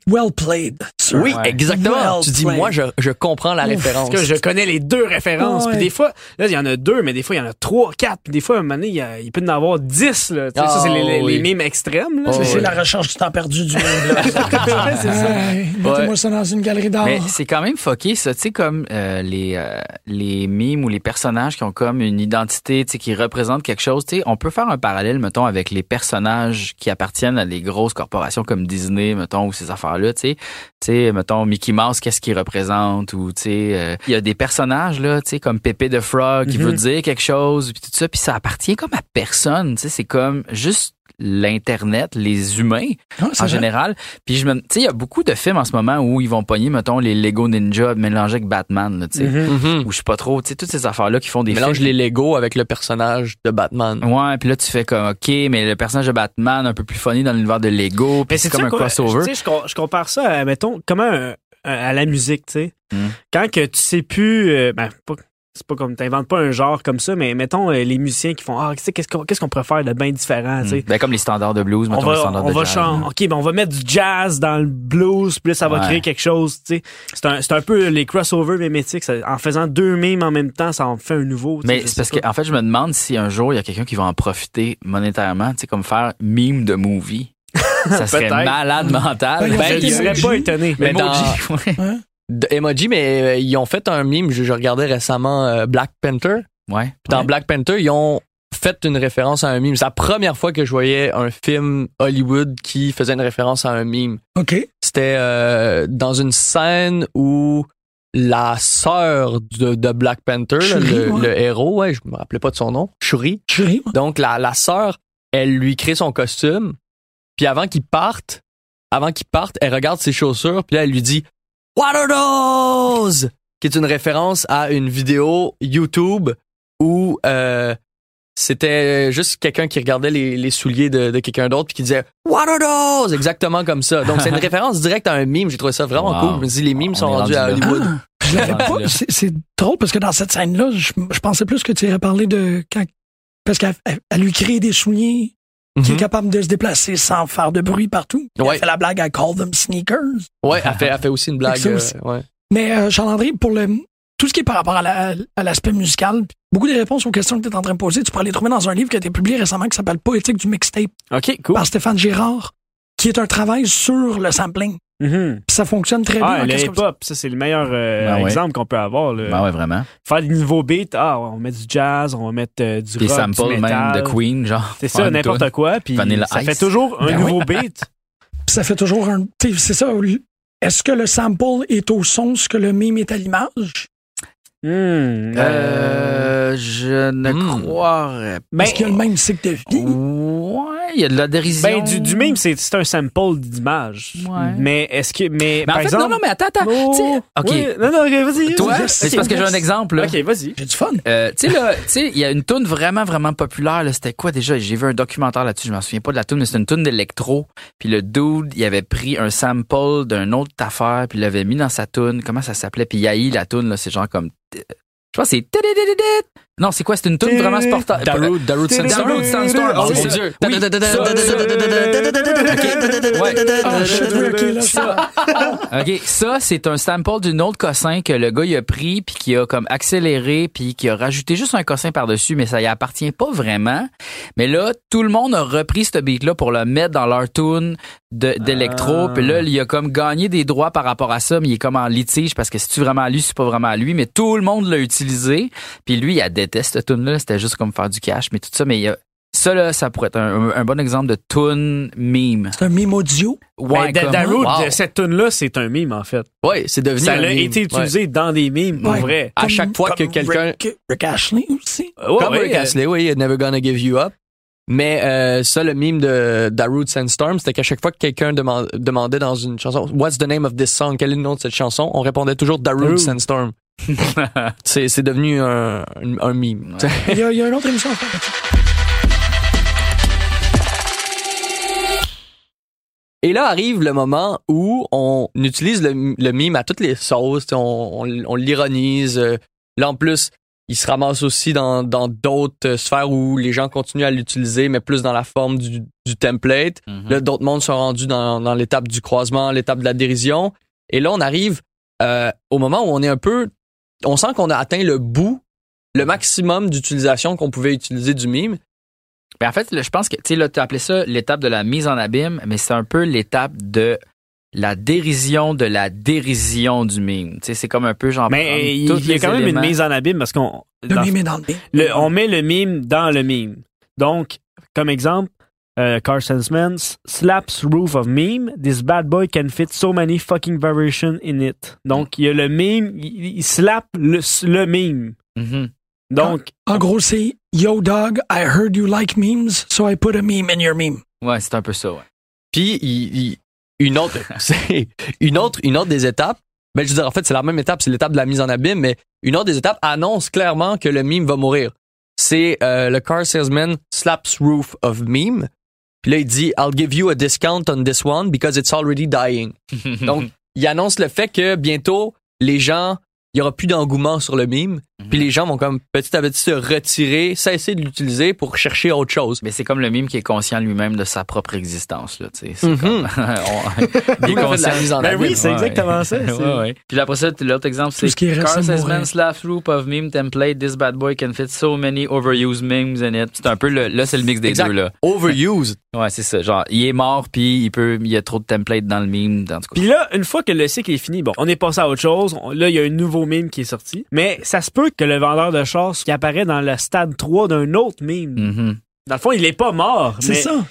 Speaker 7: well played. sir.
Speaker 6: Oui,
Speaker 4: Ouais.
Speaker 6: exactement.
Speaker 7: Well
Speaker 6: tu dis,
Speaker 7: played.
Speaker 6: moi, je, je comprends la
Speaker 7: Ouf,
Speaker 6: référence.
Speaker 5: Parce que je connais les deux références. Puis des fois, là, il y en a deux, mais des fois, il y en a trois, quatre. Puis des fois, à un moment donné, il, peut y en avoir dix. Là. Ça, c'est les, les,
Speaker 6: Ah, oui.
Speaker 5: les mimes extrêmes.
Speaker 6: Oh,
Speaker 7: C'est la recherche du temps perdu du monde.
Speaker 5: c'est ça.
Speaker 7: Hey, Mettez-moi ça dans une galerie d'art.
Speaker 4: Mais c'est quand même fucké, ça. Tu sais, comme euh, les, euh, les mimes ou les personnages qui ont comme une identité, tu sais, qui représentent quelque chose. Tu sais, on peut faire un parallèle, mettons, avec les personnages qui appartiennent à des grosses corporations comme Disney, mettons, ou ces affaires-là. Tu sais, tu sais, mettons, Mickey Mouse, qu'est-ce qu'il représente? Ou, tu sais, euh, il y a des personnages, là, tu sais, comme Pépé de Frog, qui
Speaker 5: Mhm.
Speaker 4: veut dire quelque chose, puis tout ça. Puis ça appartient comme à personne. Tu sais, c'est comme juste l'Internet, les humains
Speaker 7: Ah,
Speaker 4: en
Speaker 7: vrai.
Speaker 4: général. Puis je me, tu sais, il y a beaucoup de films en ce moment où ils vont pogner, mettons, les Lego Ninja mélangés avec Batman, là, tu sais.
Speaker 5: Mhm.
Speaker 6: Mhm.
Speaker 4: Ou je sais pas trop, tu sais, toutes ces affaires-là qui font des
Speaker 6: Ils mélangent
Speaker 4: films.
Speaker 6: les Lego avec le personnage de Batman.
Speaker 4: Ouais, puis là tu fais comme OK, mais le personnage de Batman un peu plus funny dans l'univers de Lego, puis c'est
Speaker 5: c'est
Speaker 4: comme un
Speaker 5: quoi,
Speaker 4: crossover.
Speaker 5: Tu sais, je, com- je compare ça à, mettons, comment un- à la musique, tu sais.
Speaker 4: Mm.
Speaker 5: Quand que tu sais plus, euh, ben, pas- c'est pas comme, t'inventes pas un genre comme ça, mais mettons, euh, les musiciens qui font, ah, tu sais, qu'est-ce qu'on, qu'est-ce qu'on pourrait faire de bien différent, tu sais.
Speaker 4: Ben, comme les standards de blues,
Speaker 5: On
Speaker 4: mettons les
Speaker 5: va,
Speaker 4: standards
Speaker 5: on
Speaker 4: de
Speaker 5: va
Speaker 4: jazz.
Speaker 5: chan- OK, ben on va mettre du jazz dans le blues, puis là, ça va
Speaker 4: Ouais.
Speaker 5: créer quelque chose, tu sais. C'est un, c'est un peu les crossovers mimétiques. ça- en faisant deux mimes en même temps, ça en fait un nouveau. tu sais,
Speaker 4: Mais c'est parce que en fait, je me demande si un jour il y a quelqu'un qui va en profiter monétairement, tu sais comme faire mime de movie. ça serait malade mental.
Speaker 7: Ben,
Speaker 5: Ben, serais
Speaker 7: Emoji.
Speaker 5: pas étonné.
Speaker 6: Mais
Speaker 4: Emoji,
Speaker 6: dans-
Speaker 4: ouais.
Speaker 6: Emoji, mais euh, ils ont fait un mime. Je, je regardais récemment euh, Black Panther.
Speaker 4: Ouais.
Speaker 6: Puis Dans
Speaker 4: Ouais.
Speaker 6: Black Panther, ils ont fait une référence à un mime. C'est la première fois que je voyais un film Hollywood qui faisait une référence à un mime.
Speaker 7: OK.
Speaker 6: C'était euh, dans une scène où la sœur de, de Black Panther, là,
Speaker 7: Shuri,
Speaker 6: le,
Speaker 7: ouais.
Speaker 6: le héros, ouais, je me rappelais pas de son nom, Shuri.
Speaker 7: Chérie, moi.
Speaker 6: Donc la, la sœur, elle lui crée son costume. Puis avant qu'il parte, avant qu'il parte, elle regarde ses chaussures. Puis là, elle lui dit What are those? Qui est une référence à une vidéo YouTube où euh, c'était juste quelqu'un qui regardait les, les souliers de, de quelqu'un d'autre puis qui disait What are those? Exactement comme ça. Donc c'est une référence directe à un mime. J'ai trouvé ça vraiment
Speaker 4: Wow.
Speaker 6: cool. Je me dis les mimes
Speaker 4: On
Speaker 6: sont rendus à
Speaker 4: rendu.
Speaker 6: Hollywood.
Speaker 7: Je l'avais
Speaker 4: Rendu
Speaker 7: pas.
Speaker 4: là.
Speaker 7: C'est drôle parce que dans cette scène-là, je, je pensais plus que tu irais parler de quand. Parce qu'elle elle- elle lui crée des souliers qui est
Speaker 6: Mhm.
Speaker 7: capable de se déplacer sans faire de bruit partout.
Speaker 6: Ouais.
Speaker 7: Elle fait la blague, I call them sneakers.
Speaker 6: Ouais, elle fait, elle fait aussi une blague.
Speaker 7: aussi.
Speaker 6: euh, ouais.
Speaker 7: Mais euh, Charles-André, pour le tout ce qui est par rapport à la- à l'aspect musical, beaucoup des réponses aux questions que tu es en train de poser, tu pourrais les trouver dans un livre qui a été publié récemment qui s'appelle Poétique du mixtape
Speaker 5: OK, cool.
Speaker 7: par Stéphane Girard, qui est un travail sur le sampling.
Speaker 5: Mhm.
Speaker 7: Puis ça fonctionne très
Speaker 5: Ah,
Speaker 7: bien. en
Speaker 5: le hip-hop, ça, c'est le meilleur euh,
Speaker 4: Ben ouais.
Speaker 5: exemple qu'on peut avoir. là.
Speaker 4: Ben ouais, vraiment.
Speaker 5: Faire des nouveaux beats, ah, on va mettre du jazz, on va mettre euh, du
Speaker 4: Des
Speaker 5: rock,
Speaker 4: samples
Speaker 5: du
Speaker 4: même
Speaker 5: metal.
Speaker 4: de Queen, genre.
Speaker 5: C'est ça, n'importe quoi. Puis
Speaker 4: Vanilla
Speaker 5: ça
Speaker 4: Ice.
Speaker 5: fait toujours un
Speaker 7: Ben
Speaker 5: nouveau beat.
Speaker 7: Puis ça fait toujours un. C'est ça. Est-ce que le sample est au son, ce que le mime est à l'image?
Speaker 5: Hmm, euh,
Speaker 4: Euh, je ne
Speaker 6: Hmm.
Speaker 4: croirais pas.
Speaker 7: Est-ce qu'il y a le même cycle de vie?
Speaker 4: Ouais, il y a de la dérision.
Speaker 5: ben, du, du c'est c'est un sample d'image.
Speaker 4: Ouais.
Speaker 5: Mais est-ce que. Mais,
Speaker 4: Mais
Speaker 5: par
Speaker 4: en fait,
Speaker 5: exemple.
Speaker 4: non, non, mais attends, attends.
Speaker 5: Oh,
Speaker 4: Tu sais, OK.
Speaker 5: oui, non, non, ok, vas-y.
Speaker 4: Toi, c'est parce que j'ai un exemple, là.
Speaker 5: Ok, vas-y.
Speaker 7: J'ai du fun.
Speaker 4: Euh, tu sais là, tu sais, il y a une tune vraiment vraiment populaire là, c'était quoi déjà? J'ai vu un documentaire là-dessus, je m'en souviens pas de la tune, mais c'est une tune d'électro. Puis le dude, il avait pris un sample d'une autre affaire, puis il l'avait mis dans sa tune. Comment ça s'appelait? Puis Yahi la tune là, c'est genre comme je pense que c'est Non, c'est quoi C'est une tune vraiment sportive.
Speaker 6: Darude, Darude Sandstorm.
Speaker 4: Darude Sandstorm.
Speaker 6: Oh
Speaker 4: c'est
Speaker 6: mon dieu.
Speaker 4: Oui, Ouais.
Speaker 7: Ah, shit, ça.
Speaker 4: OK, ça c'est un sample d'une autre cossin que le gars il a pris puis qui a comme accéléré puis qui a rajouté juste un cossin par-dessus mais ça y appartient pas vraiment. Mais là, tout le monde a repris ce beat là pour le mettre dans leur tune d'électro
Speaker 5: Ah.
Speaker 4: puis là, il a comme gagné des droits par rapport à ça, mais il est comme en litige parce que c'est tu vraiment à lui, c'est pas vraiment à lui, mais tout le monde l'a utilisé. Puis lui, il a, déteste cette tune là, c'était juste comme faire du cash, mais tout ça, mais il y a, ça là, ça pourrait être un, un bon exemple de tune meme.
Speaker 7: C'est un mime audio?
Speaker 4: Ouais,
Speaker 5: Ben,
Speaker 4: comme-
Speaker 5: Darude,
Speaker 6: Wow.
Speaker 5: cette tune là c'est un meme, en fait.
Speaker 6: Ouais, c'est devenu
Speaker 5: Ça
Speaker 6: un
Speaker 5: a
Speaker 6: meme.
Speaker 5: été utilisé dans des memes, pour
Speaker 7: Ouais.
Speaker 5: vrai.
Speaker 6: À chaque fois que quelqu'un-
Speaker 7: Rick, Rick Ashley aussi.
Speaker 5: Ouais,
Speaker 6: Ouais. Comme Rick
Speaker 5: euh,
Speaker 6: Astley, oui, Never Gonna Give You Up. Mais euh, ça, le meme de Darude Sandstorm, c'était qu'à chaque fois que quelqu'un deman- demandait dans une chanson What's the name of this song? Quel est le nom de cette chanson? On répondait toujours Darude. Sandstorm. C'est, c'est devenu un, un, un meme.
Speaker 4: Ouais.
Speaker 7: Il y, a, il y a une autre émission à faire.
Speaker 6: Et là arrive le moment où on utilise le, le mime à toutes les sauces, on, on, on l'ironise. euh, Là en plus, il se ramasse aussi dans dans d'autres sphères où les gens continuent à l'utiliser, mais plus dans la forme du, du template.
Speaker 4: Mhm.
Speaker 6: Là, d'autres mondes sont rendus dans, dans l'étape du croisement, l'étape de la dérision. Et là, on arrive euh, au moment où on est un peu... On sent qu'on a atteint le bout, le maximum d'utilisation qu'on pouvait utiliser du mime.
Speaker 4: Ben, en fait, là, je pense que, tu sais, là, tu appelé ça l'étape de la mise en abîme, mais c'est un peu l'étape de la dérision de la dérision du mime. Tu sais, c'est comme un peu genre.
Speaker 5: Mais il
Speaker 4: tous
Speaker 5: il y a quand même une mise en abîme parce qu'on
Speaker 7: Le
Speaker 5: dans-
Speaker 7: mime est dans le mime.
Speaker 5: le- on met le mime dans le mime. Donc, comme exemple, euh, Carson Smith slaps roof of meme. This bad boy can fit so many fucking variations in it. Donc, il y a le mime, il, il slap le, le mime.
Speaker 4: Mhm.
Speaker 5: Donc,
Speaker 7: En gros, c'est Yo dog, I heard you like memes, so I put a meme in your meme.
Speaker 4: Ouais, c'est un peu ça, ouais.
Speaker 6: Puis il- il- une autre, c'est une autre, une autre des étapes. Ben je veux dire, en fait, c'est la même étape, c'est l'étape de la mise en abîme, mais une autre des étapes annonce clairement que le meme va mourir. C'est euh, le car salesman slaps roof of meme. Puis là, il dit I'll give you a discount on this one because it's already dying. Donc, il annonce le fait que bientôt, les gens, il y aura plus d'engouement sur le meme. Puis les gens vont comme petit à petit se retirer, cesser de l'utiliser pour chercher autre chose.
Speaker 4: Mais c'est comme le mime qui est conscient lui-même de sa propre existence, là, tu sais. C'est
Speaker 6: Mhm.
Speaker 4: comme, on- il est
Speaker 6: de la
Speaker 4: conscient.
Speaker 6: mise en
Speaker 5: Ben oui, c'est exactement ça, c'est-
Speaker 4: Ouais, ouais. Puis après ça, l'autre exemple, c'est
Speaker 7: ce
Speaker 4: Carl slash loop of meme template. This bad boy can fit so many overused memes in it. C'est un peu le, là, c'est le mix des
Speaker 6: Exact.
Speaker 4: deux, là.
Speaker 6: Overused.
Speaker 4: Ouais, c'est ça. Genre, il est mort, puis il peut, il y a trop de templates dans le meme, en tout cas.
Speaker 5: Puis là, une fois que le cycle est fini, bon, on est passé à autre chose. On- Là, il y a un nouveau meme qui est sorti. Mais ça se peut que le vendeur de chars qui apparaît dans le stade 3 d'un autre meme.
Speaker 4: Mhm.
Speaker 5: Dans le fond, il est pas mort.
Speaker 7: C'est
Speaker 5: mais,
Speaker 7: ça.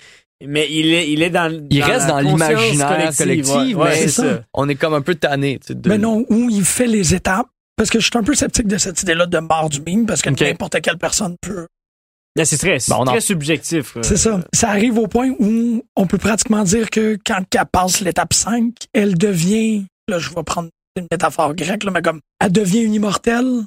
Speaker 5: Mais il est, il est dans.
Speaker 6: Il
Speaker 5: dans
Speaker 6: reste
Speaker 5: la
Speaker 6: dans l'imaginaire collectif,
Speaker 5: ouais. Ouais,
Speaker 6: mais
Speaker 5: c'est
Speaker 7: c'est
Speaker 5: ça.
Speaker 7: ça.
Speaker 6: On est comme un peu tanné. tu sais, de-
Speaker 7: Mais non, où il fait les étapes. Parce que je suis un peu sceptique de cette idée-là de mort du meme, parce que n'importe quelle personne peut.
Speaker 5: Là, c'est très,
Speaker 6: Bon,
Speaker 5: très subjectif.
Speaker 7: C'est ça. Ça arrive au point où on peut pratiquement dire que quand elle passe l'étape 5, elle devient, là, je vais prendre une métaphore grecque, là, mais comme, elle devient une immortelle.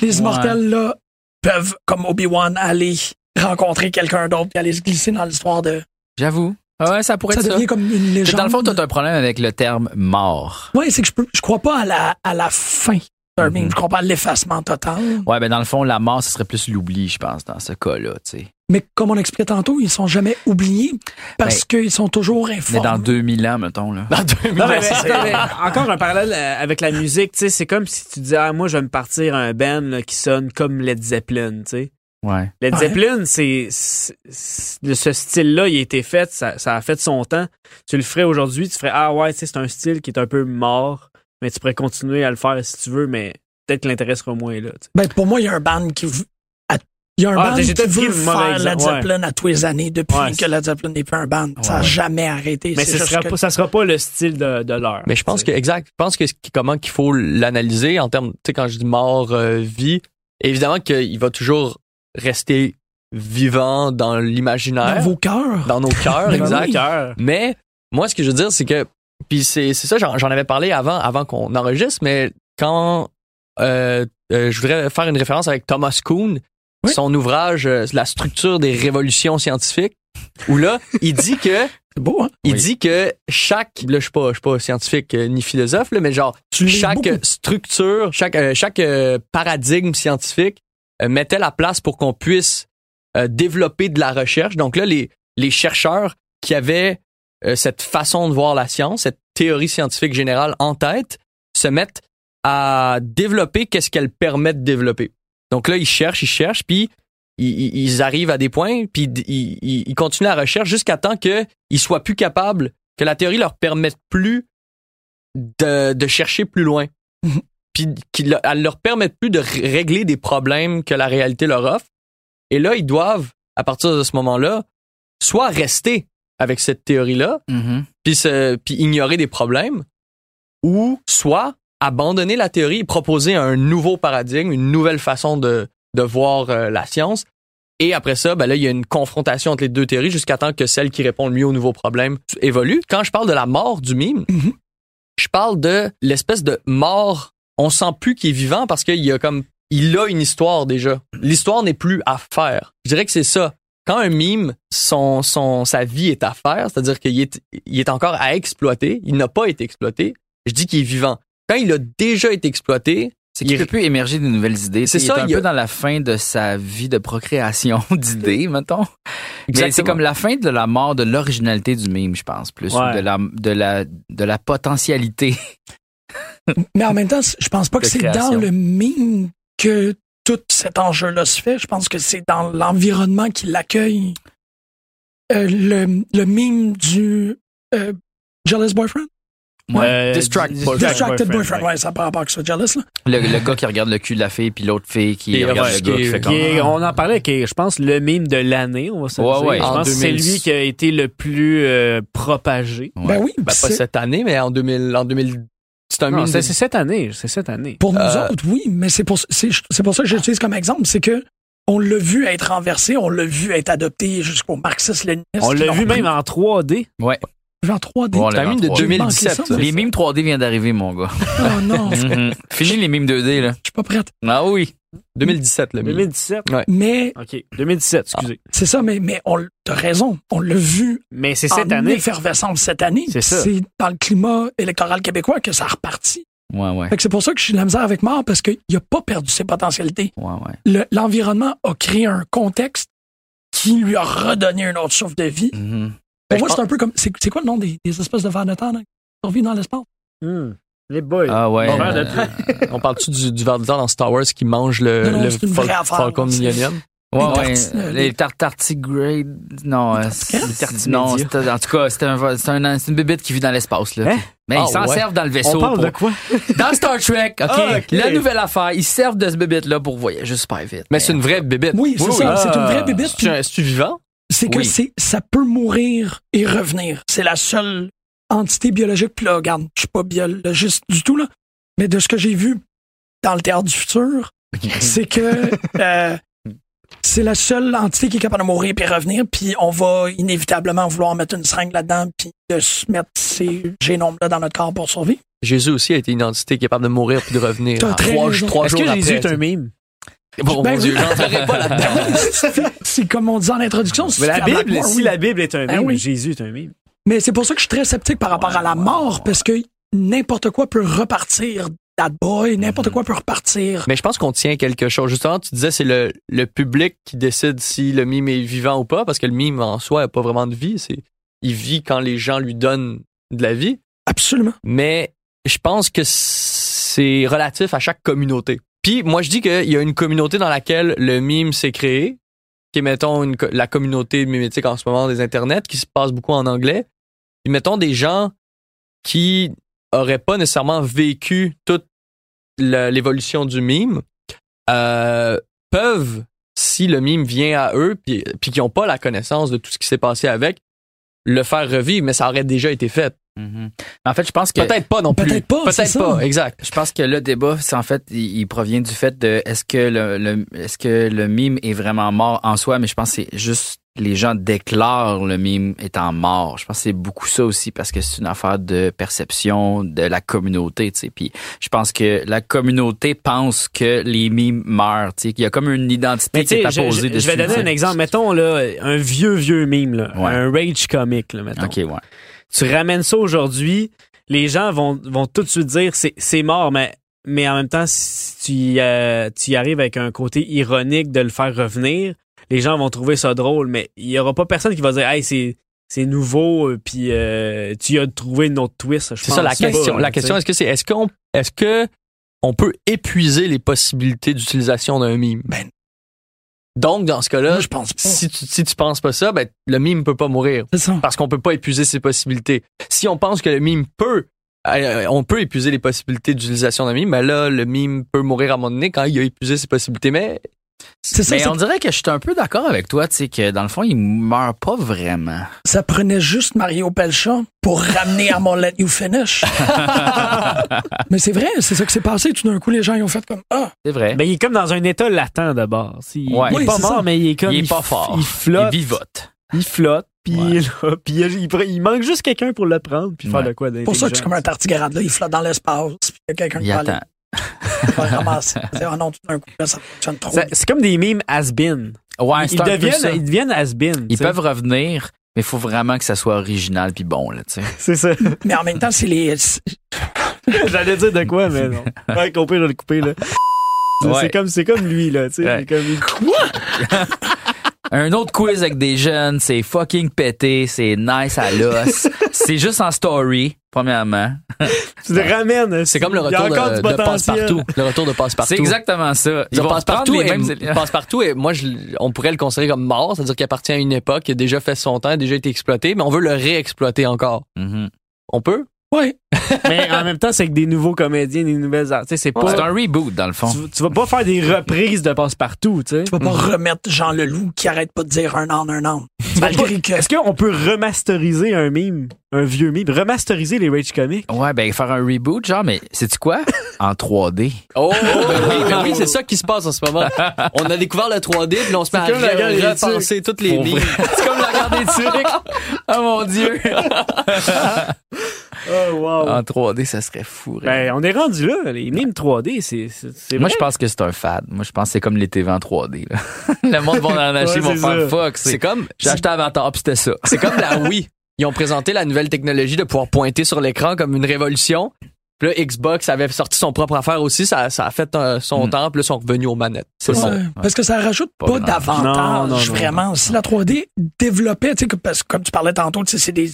Speaker 7: Les
Speaker 4: Ouais.
Speaker 7: immortels, là, peuvent, comme Obi-Wan, aller rencontrer quelqu'un d'autre et aller se glisser dans l'histoire de.
Speaker 4: J'avoue. Ah Ouais, ça pourrait
Speaker 7: Ça
Speaker 4: être ça.
Speaker 7: devient comme une
Speaker 4: C'est
Speaker 7: légende.
Speaker 4: Dans le fond, t'as un problème avec le terme mort.
Speaker 7: Ouais, c'est que je peux, je crois pas à la, à la fin d'un meme.
Speaker 4: Mhm.
Speaker 7: Je crois pas à l'effacement total.
Speaker 4: Ouais, ben dans le fond, la mort, ce serait plus l'oubli, je pense, dans ce cas-là, tu sais.
Speaker 7: Mais comme on expliquait tantôt, ils sont jamais oubliés parce qu'ils sont toujours
Speaker 4: Ben, Mais
Speaker 7: informés.
Speaker 4: dans 2000 ans, mettons, là.
Speaker 6: Dans 2000,
Speaker 5: Non, mais,
Speaker 6: c'est-
Speaker 5: mais- mais encore un parallèle euh, avec la musique, tu sais, c'est comme si tu disais, ah, moi, je vais me partir un band là, qui sonne comme Led Zeppelin, tu sais.
Speaker 4: Ouais.
Speaker 5: Led
Speaker 7: Ouais.
Speaker 5: Zeppelin, c'est, c'est- ce style-là, il a été fait, ça, ça a fait son temps. Tu le ferais aujourd'hui, tu ferais, ah ouais, tu sais, c'est un style qui est un peu mort, mais tu pourrais continuer à le faire si tu veux, mais peut-être que l'intérêt sera moins là, tu sais.
Speaker 7: Ben, pour moi, il y a un band qui il y a un
Speaker 5: Ah,
Speaker 7: band qui veut faire Led Zeppelin à tous les années depuis
Speaker 5: Ouais,
Speaker 7: que Led Zeppelin n'est plus un band. Ça n'a jamais arrêté.
Speaker 5: Mais ce sera
Speaker 7: que-
Speaker 5: pas, ça sera pas le style de, de l'heure.
Speaker 6: Mais je pense que, exact, je pense que comment qu'il faut l'analyser en termes, tu sais, quand je dis mort, euh, vie, évidemment qu'il va toujours rester vivant dans l'imaginaire,
Speaker 7: dans vos cœurs.
Speaker 6: dans nos cœurs,
Speaker 7: Ben
Speaker 6: exact.
Speaker 7: oui.
Speaker 6: Mais moi, ce que je veux dire, c'est que, puis c'est c'est ça, j'en j'en avais parlé avant, avant qu'on enregistre, mais quand euh, euh, je voudrais faire une référence avec Thomas Kuhn,
Speaker 7: Oui.
Speaker 6: son ouvrage euh, La structure des révolutions scientifiques, où là, il dit que
Speaker 7: beau, hein?
Speaker 6: il
Speaker 4: Oui.
Speaker 6: dit que chaque, là, je suis pas, je suis pas scientifique euh, ni philosophe, là, mais genre,
Speaker 7: Tu
Speaker 6: chaque structure, chaque, euh, chaque paradigme scientifique mettait la place pour qu'on puisse développer de la recherche. Donc là, les, les chercheurs qui avaient cette façon de voir la science, cette théorie scientifique générale en tête, se mettent à développer qu'est-ce qu'elle permet de développer. Donc là, ils cherchent, ils cherchent, puis ils, arrivent à des points, puis ils, ils- ils continuent la recherche jusqu'à temps qu'ils soient plus capables, que la théorie leur permette plus de, de chercher plus loin.
Speaker 7: Mhm.
Speaker 6: puis qui le- elles leur permettent plus de régler des problèmes que la réalité leur offre. Et là, ils doivent, à partir de ce moment-là, soit rester avec cette théorie-là,
Speaker 4: Mhm.
Speaker 6: puis ignorer des problèmes, ou soit abandonner la théorie et proposer un nouveau paradigme, une nouvelle façon de, de voir euh, la science. Et après ça, ben là, il y a une confrontation entre les deux théories jusqu'à temps que celle qui répond le mieux au nouveau problème évolue. Quand je parle de la mort du mime,
Speaker 7: Mhm.
Speaker 6: je parle de l'espèce de mort. On sent plus qu'il est vivant parce qu'il y a comme, il a une histoire déjà. L'histoire n'est plus à faire. Je dirais que c'est ça. Quand un mime, son, son, sa vie est à faire, c'est-à-dire qu'il est, il est encore à exploiter, il n'a pas été exploité, je dis qu'il est vivant. Quand il a déjà été exploité,
Speaker 4: C'est qu'il
Speaker 6: Il-
Speaker 4: peut plus émerger de nouvelles idées.
Speaker 6: C'est ça,
Speaker 4: Il est un
Speaker 6: il y a-
Speaker 4: peu dans la fin de sa vie de procréation d'idées, mettons. Mais c'est comme la fin de la mort de l'originalité du mime, je pense, plus.
Speaker 5: Ouais.
Speaker 4: De la, de la, de la potentialité.
Speaker 7: Mais en même temps, je pense pas que c'est dans le mime que tout cet enjeu-là se fait. Je pense que c'est dans l'environnement qui l'accueille. Euh, le, le mime du euh, Jealous Boyfriend?
Speaker 5: Euh,
Speaker 6: Distract
Speaker 5: dis-
Speaker 6: boyfriend.
Speaker 7: Distracted Boyfriend,
Speaker 5: ouais.
Speaker 7: ouais, ça n'a pas rapport que ça. Jealous, là.
Speaker 4: Le, le gars qui regarde le cul de la fille, puis l'autre fille qui
Speaker 6: Et
Speaker 4: regarde
Speaker 6: ouais,
Speaker 4: le gars
Speaker 6: qui
Speaker 4: fait
Speaker 5: Qui
Speaker 4: comme...
Speaker 5: est- on en parlait, qui est, je pense, le mime de l'année, on va se
Speaker 4: Ouais,
Speaker 5: dire.
Speaker 4: ouais.
Speaker 5: Je
Speaker 6: En
Speaker 5: pense que c'est
Speaker 6: 2000.
Speaker 5: lui qui a été le plus euh, propagé.
Speaker 4: Ouais.
Speaker 7: Ben oui,
Speaker 6: ben, pas cette année, mais en 2000, en 2000, c'est un
Speaker 5: Non,
Speaker 6: mime.
Speaker 5: c'est
Speaker 6: de-
Speaker 5: c'est cette année, c'est cette année.
Speaker 7: Pour nous
Speaker 6: Euh,
Speaker 7: autres, oui, mais c'est pour, c'est, c'est pour ça que j'utilise comme exemple, c'est que on l'a vu être renversé, on l'a vu être adopté jusqu'au marxiste-léniniste.
Speaker 5: On l'a vu même en 3D.
Speaker 4: Ouais.
Speaker 7: En 3D.
Speaker 4: Ouais, on
Speaker 6: C'est
Speaker 4: l'a
Speaker 6: un
Speaker 4: en
Speaker 6: mime de
Speaker 4: 3D.
Speaker 6: 2017.
Speaker 7: ça,
Speaker 6: ça.
Speaker 4: Les mimes 3D viennent d'arriver, mon gars.
Speaker 7: Oh non, je
Speaker 4: Mhm. Fini les mimes 2D, là.
Speaker 7: suis pas prête.
Speaker 4: Ah oui.
Speaker 6: 2017, le mime.
Speaker 5: 2017.
Speaker 7: Mais
Speaker 5: OK, 2017, excusez.
Speaker 7: c'est ça, mais, mais on, t'as raison, on l'a vu
Speaker 5: Mais c'est cette année.
Speaker 7: effervescence cette année.
Speaker 5: C'est ça.
Speaker 7: C'est dans le climat électoral québécois que ça a reparti.
Speaker 4: Ouais, ouais.
Speaker 7: Fait que c'est pour ça que je suis de la misère avec Mort, parce qu'il a pas perdu ses potentialités.
Speaker 4: Ouais, ouais.
Speaker 7: Le- L'environnement a créé un contexte qui lui a redonné un autre souffle de vie.
Speaker 4: Mhm.
Speaker 7: Pour moi, c'est un peu comme. C'est quoi le nom des, des espèces de vers de terre là, qui survivent dans l'espace?
Speaker 5: Hmm. Les boys.
Speaker 4: Ah ouais.
Speaker 6: Bon,
Speaker 4: euh,
Speaker 5: ben,
Speaker 6: On parle-tu du, du ver de terre dans Star Wars qui mange le,
Speaker 7: Non, non,
Speaker 6: le Fal-
Speaker 7: vraie affaire,
Speaker 6: Falcon Millennium?
Speaker 4: Ouais,
Speaker 7: Les
Speaker 4: ouais.
Speaker 7: euh,
Speaker 4: les tartartigrades. Non, euh, non, en tout cas, c'était un, c'est un- c'est une bébête qui vit dans l'espace, là.
Speaker 5: Hein?
Speaker 4: Mais
Speaker 6: Ah,
Speaker 4: ils s'en
Speaker 6: ouais.
Speaker 4: servent dans le vaisseau.
Speaker 5: On parle
Speaker 4: pour-
Speaker 5: de quoi?
Speaker 4: Dans Star Trek, OK?
Speaker 5: Ah, ok.
Speaker 4: La nouvelle affaire, ils se servent de ce bébête-là pour voyager super vite.
Speaker 6: Mais c'est une vraie bébête.
Speaker 7: Oui, c'est ça.
Speaker 5: oui.
Speaker 7: C'est une vraie
Speaker 5: Ah.
Speaker 7: bébête. puis
Speaker 6: C'est tu vivant?
Speaker 7: C'est que
Speaker 4: Oui.
Speaker 7: c'est, ça peut mourir et revenir. C'est la seule entité biologique. Puis là, regarde, je suis pas biologiste du tout, là. Mais de ce que j'ai vu dans le théâtre du futur, c'est que euh, c'est la seule entité qui est capable de mourir puis revenir. Puis on va inévitablement vouloir mettre une seringue là-dedans puis de se mettre ces génomes-là dans notre corps pour survivre.
Speaker 6: Jésus aussi a été une entité capable de mourir puis de revenir. Trois, trois
Speaker 5: Est-ce
Speaker 6: jours
Speaker 5: que
Speaker 6: après.
Speaker 5: Jésus est un mime?
Speaker 6: Bon,
Speaker 7: Ben
Speaker 6: mon Dieu,
Speaker 7: oui.
Speaker 6: j'entrerai pas là-dedans.
Speaker 7: c'est comme on dit en introduction.
Speaker 5: Mais la Bible, si
Speaker 7: oui.
Speaker 5: la Bible est un
Speaker 7: Ben
Speaker 5: mime,
Speaker 7: oui.
Speaker 5: Jésus est un mime.
Speaker 7: Mais c'est pour ça que je suis très sceptique par rapport à la mort, parce que n'importe quoi peut repartir that boy, n'importe quoi peut repartir.
Speaker 6: Mais je pense qu'on tient quelque chose. Justement, tu disais c'est le, le public qui décide si le mime est vivant ou pas, parce que le mime en soi n'a pas vraiment de vie. C'est, il vit quand les gens lui donnent de la vie.
Speaker 7: Absolument.
Speaker 6: Mais je pense que c'est relatif à chaque communauté. Puis moi, je dis qu'il y a une communauté dans laquelle le mime s'est créé, qui est, mettons, la communauté mimétique en ce moment des internets, qui se passe beaucoup en anglais. Puis mettons des gens qui auraient pas nécessairement vécu toute l'évolution du mime, euh, peuvent, si le mime vient à eux, puis, puis qui n'ont pas la connaissance de tout ce qui s'est passé avec, le faire revivre, mais ça aurait déjà été fait.
Speaker 4: Mhm. En fait, je pense que
Speaker 6: Peut-être pas non plus.
Speaker 7: Peut-être pas, c'est
Speaker 6: Peut-être
Speaker 7: ça.
Speaker 6: pas, exact.
Speaker 4: je pense que le débat, c'est en fait, il, il provient du fait de est-ce que le, le- est-ce que le mime est vraiment mort en soi, mais je pense que c'est juste les gens déclarent le mime étant mort. Je pense que c'est beaucoup ça aussi parce que c'est une affaire de perception de la communauté, tu sais. Puis je pense que la communauté pense que les mimes meurent, tu sais, qu'il y a comme une identité
Speaker 5: Mais
Speaker 4: qui est apposée
Speaker 5: je-
Speaker 4: dessus.
Speaker 5: je vais donner un exemple. Mettons, là, un vieux, vieux mime, là,
Speaker 4: Ouais.
Speaker 5: un rage comic, là, mettons.
Speaker 4: Ok, ouais.
Speaker 5: Tu ramènes ça aujourd'hui, les gens vont, vont tout de suite dire c'est, c'est mort, mais, mais en même temps, si tu, y, euh, tu y arrives avec un côté ironique de le faire revenir, les gens vont trouver ça drôle, mais il y aura pas personne qui va dire Hey, c'est, c'est nouveau, euh, puis euh, tu as trouvé une autre twist. Je
Speaker 6: C'est ça la
Speaker 5: pas,
Speaker 6: question. la question, est-ce que c'est, est-ce qu'on, est-ce que on peut épuiser les possibilités d'utilisation d'un mime?
Speaker 7: Ben.
Speaker 6: Donc, dans ce cas-là,
Speaker 7: je pense pas.
Speaker 6: si tu, si tu penses pas ça, ben, le mime peut pas mourir.
Speaker 7: Ça.
Speaker 6: Parce qu'on peut pas épuiser ses possibilités. Si on pense que le mime peut euh, on peut épuiser les possibilités d'utilisation d'un mime, mais là, le mime peut mourir à un moment donné quand il a épuisé ses possibilités. Mais
Speaker 7: ça,
Speaker 4: Mais on dirait que je suis un peu d'accord avec toi, tu sais, que dans le fond, il meurt pas vraiment.
Speaker 7: ça prenait juste Mario Pelcha pour ramener à mon Let You Finish. Mais c'est vrai, c'est ça qui s'est passé. Tout d'un coup, les gens ils ont fait comme Ah,
Speaker 4: C'est vrai.
Speaker 5: Ben, il est comme dans un état latent base. Il,
Speaker 4: Ouais.
Speaker 5: il est
Speaker 7: Oui,
Speaker 5: pas mort,
Speaker 7: ça.
Speaker 5: mais il est comme.
Speaker 4: il est pas fort.
Speaker 5: Il flotte.
Speaker 4: Il vivote.
Speaker 5: Il flotte. Puis
Speaker 4: Ouais.
Speaker 5: là, puis il, il, il manque juste quelqu'un pour le prendre puis faire de quoi
Speaker 7: pour ça que c'est comme un tardigrade, là. Il flotte dans l'espace, puis il y a quelqu'un qui va C'est, non, tout d'un coup, là, ça fonctionne trop.
Speaker 5: C'est c'est comme des mimes has-been.
Speaker 4: Ouais,
Speaker 5: Ils
Speaker 4: c'est un peu ça.
Speaker 5: deviennent, ils deviennent has-been.
Speaker 4: Ils peuvent revenir, mais il faut vraiment que ça soit original puis bon, là, tu sais.
Speaker 5: C'est ça.
Speaker 7: Mais en même temps, c'est les.
Speaker 5: J'allais dire de quoi, mais non. Ouais, qu'on peut le couper, là. C'est-
Speaker 4: Ouais.
Speaker 5: C'est comme, c'est comme lui, là, tu sais.
Speaker 4: Ouais.
Speaker 5: C'est comme, il-
Speaker 4: Un autre quiz avec des jeunes, c'est fucking pété, c'est nice à l'os. c'est juste en story, premièrement.
Speaker 5: tu le ramènes.
Speaker 6: c'est comme le retour de, de passe-partout. Le retour de passe-partout.
Speaker 4: C'est exactement ça. Ils vont
Speaker 6: passe partout
Speaker 4: reprendre
Speaker 6: et
Speaker 4: les mêmes
Speaker 6: moi je, on pourrait le considérer comme mort, c'est-à-dire qu'il appartient à une époque, qui a déjà fait son temps, a déjà été exploité, mais on veut le réexploiter encore.
Speaker 4: Mhm.
Speaker 6: On peut?
Speaker 7: Ouais.
Speaker 5: Mais en même temps, c'est avec des nouveaux comédiens, des nouvelles arts. Tu sais, c'est pas.
Speaker 4: C'est un reboot, dans le fond.
Speaker 5: Tu, tu vas pas faire des reprises de passe-partout, tu sais.
Speaker 7: Tu vas pas remettre Jean Leloup qui arrête pas de dire un an, un an. Malgré que.
Speaker 5: Est-ce qu'on peut remasteriser un mime, un vieux mime, remasteriser les Rage Comics?
Speaker 4: Ouais, ben faire un reboot, genre, mais sais-tu quoi? En 3D.
Speaker 6: Oh, ben oui, ben oui, c'est ça qui se passe en ce moment. On a découvert le 3D, puis on se met à repenser toutes les mimes.
Speaker 4: C'est comme la garde des. Oh mon dieu.
Speaker 5: Oh, wow.
Speaker 4: En 3D, ça serait fou.
Speaker 5: Ben, on est rendu là. Les mimes 3D, c'est,
Speaker 4: Moi, je pense que c'est un fad. Moi, je pense que c'est comme les TV en 3D. Là. Le monde va en acheter, faire
Speaker 5: ça.
Speaker 4: fuck.
Speaker 6: C'est comme,
Speaker 4: J'ai acheté Avatar, puis c'était ça.
Speaker 6: c'est comme la Wii. Ils ont présenté la nouvelle technologie de pouvoir pointer sur l'écran comme une révolution. Puis là, Xbox avait sorti son propre affaire aussi. Ça, ça a fait euh, son
Speaker 4: Mm.
Speaker 6: temps. Puis là, ils sont revenus aux manettes. C'est
Speaker 7: Ouais,
Speaker 6: ça.
Speaker 7: Parce que ça rajoute
Speaker 4: Pas
Speaker 7: d'avantage,
Speaker 5: Non, non, non,
Speaker 7: vraiment. Si la 3D développait, tu sais, parce que comme tu parlais tantôt, tu sais, c'est des,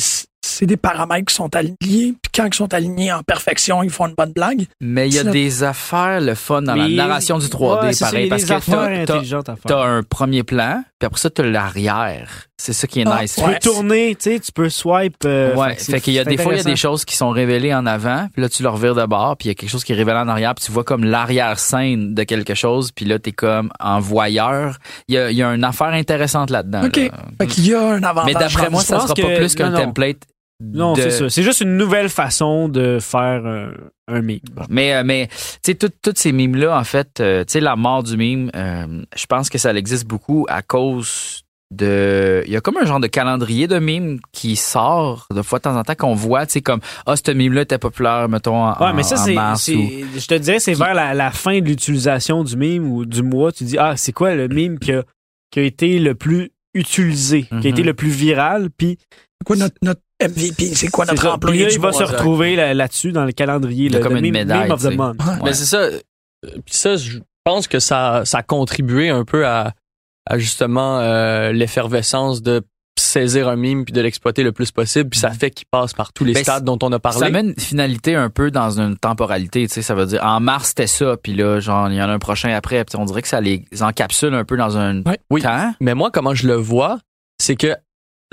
Speaker 7: c'est des paramètres qui sont alignés, puis quand ils sont alignés en perfection, ils font une bonne blague.
Speaker 4: Mais il y a des affaires, le fun dans la narration du 3D,
Speaker 5: Ouais, c'est ça,
Speaker 4: pareil. Parce
Speaker 5: des
Speaker 4: que
Speaker 5: affaires
Speaker 4: t'as- t'as-
Speaker 5: intelligentes à faire.
Speaker 4: t'as un premier plan, puis après ça, t'as l'arrière. C'est ça qui est
Speaker 7: Ah,
Speaker 4: nice.
Speaker 5: Tu peux tourner, tu sais, tu peux swipe. euh,
Speaker 4: Ouais, fait qu'il y a des fois il y a des choses qui sont révélées en avant, puis là tu le revires de bord, puis il y a quelque chose qui est révélé en arrière, puis tu vois comme l'arrière-scène de quelque chose, puis là t'es comme en voyeur. Il y a, il y a une affaire intéressante là-dedans.
Speaker 7: OK.
Speaker 4: là.
Speaker 7: Fait qu'il y a un avantage.
Speaker 4: Mais d'après moi, ça sera pas plus qu'un
Speaker 5: non, non.
Speaker 4: template.
Speaker 5: Non,
Speaker 4: de-
Speaker 5: c'est ça. C'est juste une nouvelle façon de faire un, un meme.
Speaker 4: Mais, euh, mais tu sais, tout- toutes ces mimes-là, en fait, euh, tu sais, la mort du mime, euh, je pense que ça existe beaucoup à cause de... Il y a comme un genre de calendrier de mimes qui sort de fois de temps en temps qu'on voit, tu sais, comme, ah, ce mime-là était populaire, mettons, en,
Speaker 5: Ouais, mais ça, c'est,
Speaker 4: ou-
Speaker 5: je te dirais, c'est vers la, la fin de l'utilisation du meme ou du mois. Tu dis, ah, c'est quoi le meme qui a, qui a été le plus utilisé, qui a
Speaker 4: Mhm.
Speaker 5: été le plus viral, puis
Speaker 7: C'est quoi notre, notre MVP? C'est quoi notre employé
Speaker 5: là,
Speaker 7: du
Speaker 5: il va se retrouver là- là-dessus dans le calendrier. Le-
Speaker 4: comme une
Speaker 5: meme,
Speaker 4: médaille,
Speaker 5: meme of
Speaker 4: tu
Speaker 5: the
Speaker 4: sais.
Speaker 5: month.
Speaker 7: Ouais.
Speaker 6: Mais c'est ça. euh, Puis ça, je pense que ça, ça a contribué un peu à, à justement euh, l'effervescence de saisir un mime puis de l'exploiter le plus possible. Puis ça fait qu'il passe par tous les
Speaker 4: Ben,
Speaker 6: stades dont on a parlé.
Speaker 4: Ça met une finalité un peu dans une temporalité, tu sais, ça veut dire en mars c'était ça, puis là genre il y en a un prochain après, puis on dirait que ça les encapsule un peu dans un
Speaker 7: Ouais.
Speaker 6: Oui.
Speaker 4: temps.
Speaker 6: Mais moi, comment je le vois, c'est que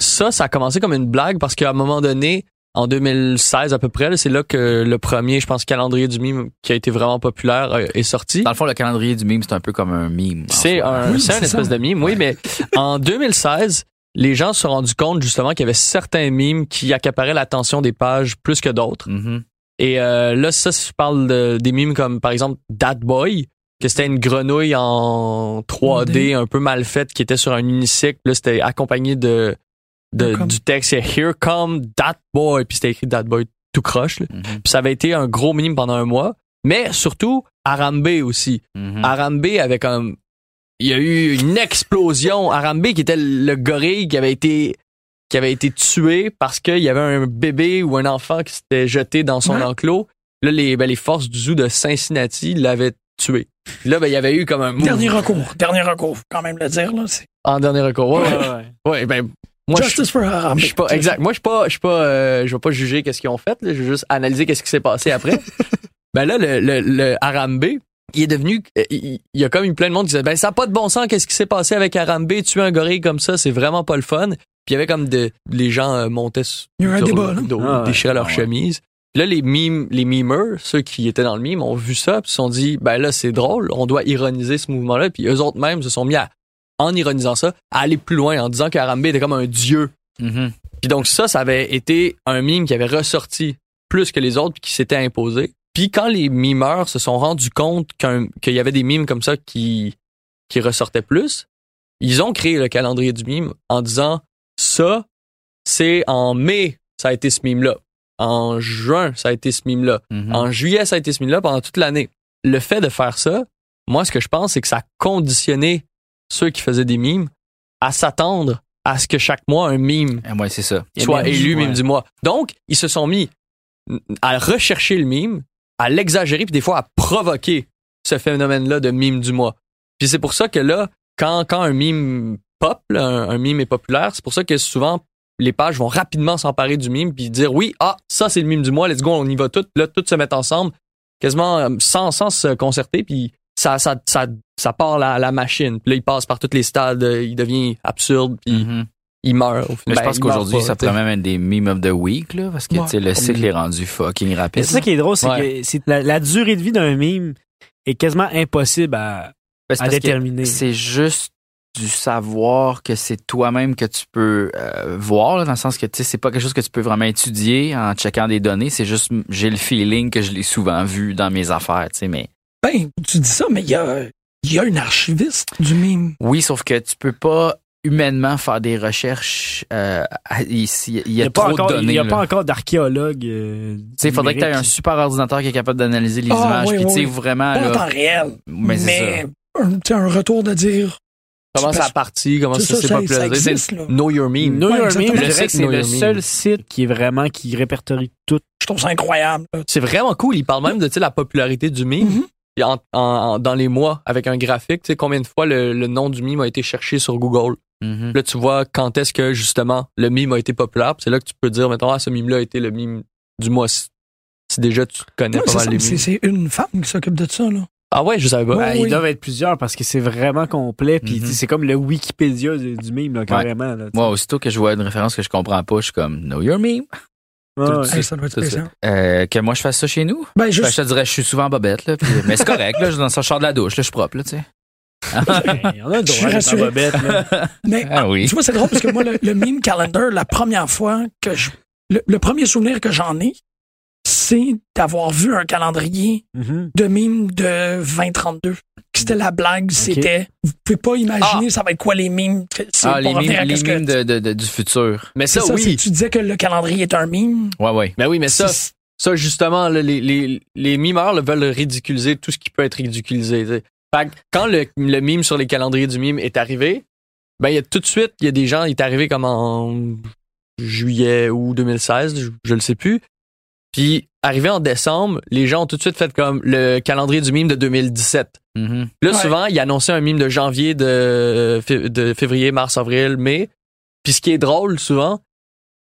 Speaker 6: ça, ça a commencé comme une blague parce qu'à un moment donné, en 2016 à peu près, là, c'est là que le premier, je pense, calendrier du mime qui a été vraiment populaire euh, est sorti.
Speaker 4: Dans le fond, le calendrier du mime, c'est un peu comme un mime.
Speaker 6: C'est un,
Speaker 7: Oui,
Speaker 6: c'est un
Speaker 7: c'est
Speaker 6: espèce
Speaker 7: ça.
Speaker 6: de mime, oui, mais en 2016, les gens se sont rendus compte justement qu'il y avait certains mimes qui accaparaient l'attention des pages plus que d'autres.
Speaker 4: Mhm.
Speaker 6: Et euh, là, ça, je parle de, des mimes comme par exemple Dat Boy, que c'était une grenouille en 3D
Speaker 7: 3D.
Speaker 6: un peu mal faite qui était sur un unicycle. Là, c'était accompagné de, de du texte Here come Dat Boy, puis c'était écrit Dat Boy tout croche. là.
Speaker 4: Mhm.
Speaker 6: Puis ça avait été un gros mime pendant un mois, mais surtout Arambe aussi.
Speaker 4: Mhm.
Speaker 6: Arambe avait comme il y a eu une explosion. Arambe qui était le gorille qui avait été qui avait été tué parce qu'il y avait un bébé ou un enfant qui s'était jeté dans son
Speaker 7: Ouais.
Speaker 6: enclos. Là, les, ben, les forces du zoo de Cincinnati l'avaient tué. Là, ben, il y avait eu comme un move
Speaker 7: Dernier recours. Dernier recours. Faut quand même le dire, là. C'est
Speaker 6: en dernier recours. Ouais,
Speaker 5: ouais.
Speaker 6: ouais.
Speaker 5: Ouais,
Speaker 6: ben, moi, je,
Speaker 7: Justice for Harambe.
Speaker 6: je suis pas, exact. Moi, je suis pas, je suis pas, euh, je vais pas juger qu'est-ce qu'ils ont fait, là. Je vais juste analyser qu'est-ce qui s'est passé après. ben là, le, le, le Harambe, il est devenu, euh, il, il y a comme eu plein de monde qui disait, ben, ça a pas de bon sens, qu'est-ce qui s'est passé avec Harambe, tuer un gorille comme ça, c'est vraiment pas le fun. Puis il y avait comme de, les gens euh, montaient sur,
Speaker 7: Il y a eu un
Speaker 6: sur
Speaker 7: débat,
Speaker 6: le
Speaker 7: là.
Speaker 6: dos,
Speaker 5: Ah ouais.
Speaker 6: déchiraient leur
Speaker 4: Ah ouais.
Speaker 6: chemise. Puis là, les mimes, les memers, ceux qui étaient dans le mime, ont vu ça, puis se sont dit, ben là, c'est drôle, on doit ironiser ce mouvement-là. Puis eux autres même se sont mis à, en ironisant ça, à aller plus loin, en disant que Harambe était comme un dieu.
Speaker 4: Mhm.
Speaker 6: Puis donc ça, ça avait été un mime qui avait ressorti plus que les autres, puis qui s'était imposé. Puis quand les mimeurs se sont rendus compte qu'il y avait des mimes comme ça qui, qui ressortaient plus, ils ont créé le calendrier du mime en disant, ça, c'est en mai, ça a été ce mime-là. En juin, ça a été ce mime-là.
Speaker 4: Mhm.
Speaker 6: En juillet, ça a été ce mime-là pendant toute l'année. Le fait de faire ça, moi, ce que je pense, c'est que ça a conditionné ceux qui faisaient des mimes à s'attendre à ce que chaque mois, un mime
Speaker 4: Ah, ouais, c'est ça.
Speaker 6: soit élu
Speaker 5: ouais.
Speaker 6: mime du mois. Donc, ils se sont mis à rechercher le mime, à l'exagérer, puis des fois à provoquer ce phénomène-là de mime du mois. Puis c'est pour ça que là, quand, quand un mime pop, là, un, un mime est populaire, c'est pour ça que souvent, les pages vont rapidement s'emparer du mime, puis dire oui, ah, ça c'est le mime du mois, let's go, on y va tout. Là, tout se met ensemble, quasiment euh, sans, sans se concerter, puis ça, ça, ça, ça part la, la machine. Puis là, il passe par tous les stades, euh, il devient absurde, puis
Speaker 4: Mhm.
Speaker 6: il meurt. Au
Speaker 4: Mais
Speaker 6: final.
Speaker 4: je pense
Speaker 6: Ben, il meurt
Speaker 4: qu'aujourd'hui, ça pourrait même être des memes of the week, là, parce que
Speaker 7: Ouais.
Speaker 4: tu sais, le cycle est rendu fucking rapide.
Speaker 5: C'est ça qui est drôle, c'est
Speaker 6: Ouais.
Speaker 5: que c'est la, la durée de vie d'un mime est quasiment impossible à,
Speaker 4: Ben,
Speaker 5: à déterminer.
Speaker 4: C'est juste du savoir que c'est toi-même que tu peux euh, voir, là, dans le sens que tu sais, c'est pas quelque chose que tu peux vraiment étudier en checkant des données. C'est juste, j'ai le feeling que je l'ai souvent vu dans mes affaires, tu sais, mais
Speaker 7: Ben, tu dis ça, mais il y a, il y a une archiviste du mime.
Speaker 4: oui, sauf que tu peux pas humainement faire des recherches euh, ici. Il y a,
Speaker 5: pas
Speaker 4: trop
Speaker 5: encore,
Speaker 4: de données.
Speaker 5: il y a
Speaker 4: là.
Speaker 5: pas encore d'archéologue. euh,
Speaker 4: Tu sais, il faudrait que tu aies un super ordinateur qui est capable d'analyser les
Speaker 7: Ah,
Speaker 4: images.
Speaker 7: oui,
Speaker 4: Puis, tu sais,
Speaker 7: oui.
Speaker 4: vraiment,
Speaker 7: Pas en temps réel,
Speaker 4: mais c'est
Speaker 7: mais un, tu sais, un retour de dire.
Speaker 6: Comment ça a parti, comment ça
Speaker 7: ça,
Speaker 6: s'est popularisé. Know Your Meme.
Speaker 5: Know
Speaker 7: Ouais,
Speaker 5: Your. Meme, je dirais que
Speaker 6: site
Speaker 5: c'est le seul site qui est vraiment qui répertorie tout.
Speaker 7: Je trouve ça incroyable.
Speaker 6: C'est vraiment cool. Il parle même de sais, la popularité du meme. Puis en- en- en- dans les mois, avec un graphique, tu sais combien de fois le, le nom du meme a été cherché sur Google?
Speaker 4: Mhm.
Speaker 6: Là, tu vois quand est-ce que justement le meme a été populaire. Puis C'est là que tu peux dire, mettons, ah, ce meme-là a été le meme du mois. Si, si déjà tu connais
Speaker 7: Ouais,
Speaker 6: pas
Speaker 7: c'est
Speaker 6: mal
Speaker 7: ça,
Speaker 6: les
Speaker 7: c'est-
Speaker 6: memes.
Speaker 7: c'est une femme qui s'occupe de ça. Là.
Speaker 6: Ah ouais, je savais pas.
Speaker 5: Ben,
Speaker 7: oui.
Speaker 5: Ils doivent être plusieurs parce que c'est vraiment complet. Puis
Speaker 4: Mhm.
Speaker 5: sais, c'est comme le Wikipédia du, du meme, là, carrément. Là.
Speaker 4: Moi, aussitôt que je vois une référence que je comprends pas, je suis comme, know your meme. Tout
Speaker 5: ouais.
Speaker 7: ça doit être spécial.
Speaker 4: Euh, que moi, je fasse ça chez nous?
Speaker 7: Ben,
Speaker 4: Ben, je te dirais, je suis souvent en bobette, là. puis- mais c'est correct, là. Je dans je sors de la douche, là, je suis propre, là, tu sais.
Speaker 5: Ben, on a le
Speaker 7: Je suis
Speaker 5: droit d'être en
Speaker 7: rassuré.
Speaker 5: bobette, là.
Speaker 7: mais
Speaker 4: Ah oui.
Speaker 7: tu vois, c'est drôle parce que moi, le, le meme calendar, la première fois que je. Le, le premier souvenir que j'en ai, c'est d'avoir vu un calendrier
Speaker 5: Mhm.
Speaker 7: de mimes de 2032. C'était la blague, c'était. Vous pouvez pas imaginer ça va être quoi les mimes.
Speaker 4: Ah, les mimes,
Speaker 7: à
Speaker 4: les
Speaker 7: qu'est-ce que-
Speaker 4: mimes de, de- de- du futur.
Speaker 6: Mais ça,
Speaker 7: ça,
Speaker 6: oui.
Speaker 7: tu disais que le calendrier est un mime.
Speaker 4: Ouais, ouais.
Speaker 6: Ben oui, mais ça, ça justement, là, les, les, les mimeurs là, veulent ridiculiser tout ce qui peut être ridiculisé. Fait que quand le, le mime sur les calendriers du mime est arrivé, ben il y a tout de suite, il y a des gens, il est arrivé comme en juillet ou 2016, je, je le sais plus. Puis arrivé en décembre, les gens ont tout de suite fait comme le calendrier du mime de 2017.
Speaker 4: Mhm.
Speaker 6: Là,
Speaker 7: Ouais.
Speaker 6: souvent, il annonçait un mime de janvier, de, fé- de février, mars, avril, mai. Puis ce qui est drôle souvent,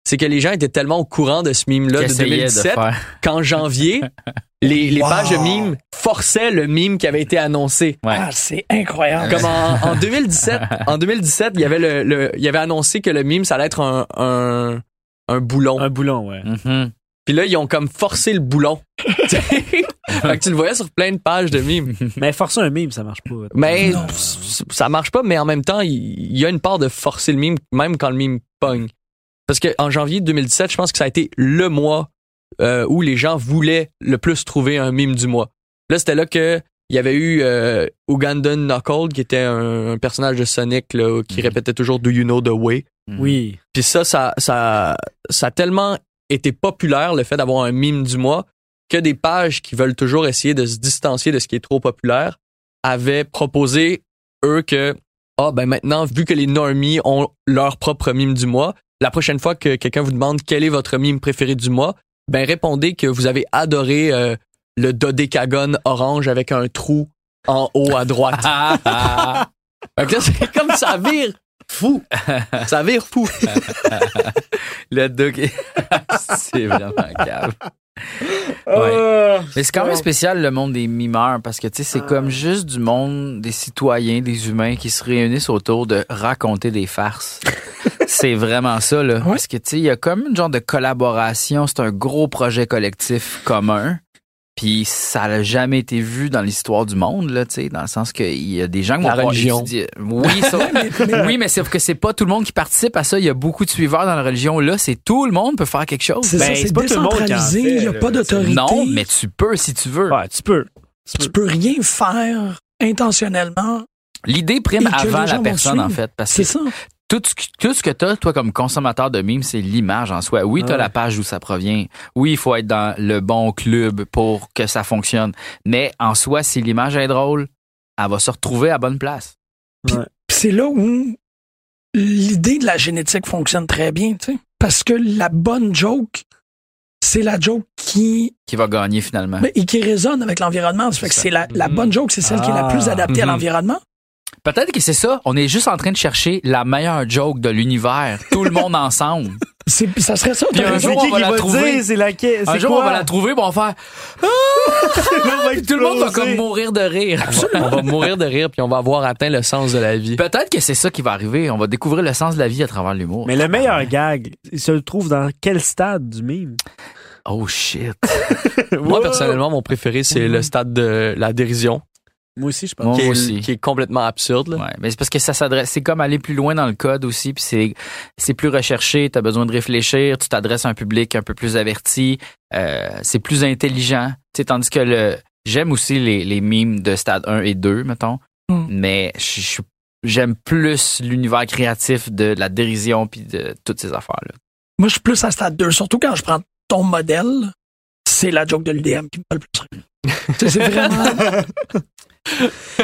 Speaker 6: c'est que les gens étaient tellement au courant de ce mime-là de
Speaker 4: essayait
Speaker 6: 2017
Speaker 4: faire.
Speaker 6: qu'en janvier, les, les
Speaker 7: Wow.
Speaker 6: pages de mime forçaient le mime qui avait été annoncé.
Speaker 4: Ouais.
Speaker 7: Ah, c'est incroyable.
Speaker 6: Comme en, en 2017, en 2017, il y avait le, le- il y avait annoncé que le mime ça allait être un un, un boulon.
Speaker 5: Un boulon, ouais.
Speaker 4: Mhm.
Speaker 6: Puis là ils ont comme forcé le boulon. fait que tu le voyais sur plein de pages de mimes.
Speaker 5: Mais forcer un mime, ça marche pas.
Speaker 6: Mais
Speaker 7: Non.
Speaker 6: ça marche pas, mais en même temps, il y a une part de forcer le mime, même quand le mime pogne. Parce que en janvier 2017, je pense que ça a été le mois euh, où les gens voulaient le plus trouver un mime du mois. Là, c'était là que il y avait eu euh, Ugandan Knuckle, qui était un, un personnage de Sonic là, qui
Speaker 4: Mhm.
Speaker 6: répétait toujours Do you know the way.
Speaker 5: Oui.
Speaker 6: Puis ça, ça, ça, ça a tellement été populaire le fait d'avoir un mime du mois que des pages qui veulent toujours essayer de se distancier de ce qui est trop populaire avaient proposé eux que ah ben maintenant vu que les normies ont leur propre mime du mois, la prochaine fois que quelqu'un vous demande quel est votre mime préféré du mois, ben répondez que vous avez adoré euh, le dodécagone orange avec un trou en haut à droite. Là, c'est comme ça vire fou. Ça vire fou.
Speaker 4: le doc. c'est vraiment calme. Ouais. Mais c'est quand même spécial le monde des mimeurs parce que tu sais c'est comme juste du monde des citoyens, des humains qui se réunissent autour de raconter des farces. C'est vraiment ça, là.
Speaker 7: Ouais.
Speaker 4: Parce que, tu sais, il y a comme une genre de collaboration. C'est un gros projet collectif commun. Puis ça n'a jamais été vu dans l'histoire du monde, là, tu sais, dans le sens qu'il y a des gens qui vont
Speaker 6: La religion.
Speaker 4: étudier- Oui, ça, oui, mais c'est que c'est pas tout le monde qui participe à ça. Il y a beaucoup de suiveurs dans la religion. Là, c'est tout le monde peut faire quelque chose.
Speaker 7: C'est
Speaker 5: Ben,
Speaker 7: ça, c'est
Speaker 5: c'est pas tout le monde
Speaker 7: il n'y a pas d'autorité.
Speaker 4: Non, mais tu peux si tu veux.
Speaker 5: Ouais, tu peux.
Speaker 7: tu peux rien faire intentionnellement.
Speaker 4: L'idée prime avant la personne, en fait. Parce que
Speaker 7: C'est ça.
Speaker 4: Tout ce, que- tout ce que tu as, toi, comme consommateur de mimes, c'est l'image en soi. Oui, tu as
Speaker 5: Ouais.
Speaker 4: la page d'où ça provient. Oui, il faut être dans le bon club pour que ça fonctionne. Mais en soi, si l'image est drôle, elle va se retrouver à bonne place.
Speaker 7: Puis c'est là où l'idée de la génétique fonctionne très bien, tu sais. Parce que la bonne joke, c'est la joke qui,
Speaker 4: Qui va gagner finalement.
Speaker 7: ben, et qui résonne avec l'environnement. Ça fait que
Speaker 4: C'est
Speaker 7: la, la
Speaker 6: Mhm.
Speaker 7: bonne joke, c'est celle qui est la plus
Speaker 5: Ah.
Speaker 7: adaptée à
Speaker 6: Mhm.
Speaker 7: l'environnement.
Speaker 4: Peut-être que c'est ça. On est juste en train de chercher la meilleure joke de l'univers. Tout le monde ensemble.
Speaker 7: C'est, ça serait ça.
Speaker 4: Puis un jour, on va la trouver.
Speaker 5: c'est laquelle?
Speaker 4: Un jour, on va la trouver, on va faire. Puis tout le monde va comme mourir de rire.
Speaker 6: on va mourir de rire puis on va avoir atteint le sens de la vie.
Speaker 4: Peut-être que c'est ça qui va arriver. On va découvrir le sens de la vie à travers l'humour.
Speaker 5: Mais le meilleur gag, il se trouve dans quel stade du mime?
Speaker 4: Oh shit.
Speaker 6: Moi, personnellement, mon préféré, c'est le stade de la dérision,
Speaker 5: Moi aussi, je pense.
Speaker 4: Moi
Speaker 6: qui, est,
Speaker 4: aussi.
Speaker 6: qui est complètement absurde. là.
Speaker 4: Ouais, mais c'est parce que ça s'adresse, c'est comme aller plus loin dans le code aussi, puis c'est c'est plus recherché, tu as besoin de réfléchir, tu t'adresses à un public un peu plus averti, euh, c'est plus intelligent, tandis que le j'aime aussi les les mimes de stade 1 et 2 mettons,
Speaker 7: Mm.
Speaker 4: mais je- j'aime plus l'univers créatif de la dérision puis de toutes ces affaires là.
Speaker 7: Moi, je suis plus à stade 2. Surtout quand je prends ton modèle, c'est la joke de l'UDM qui me fait le plus c'est vraiment.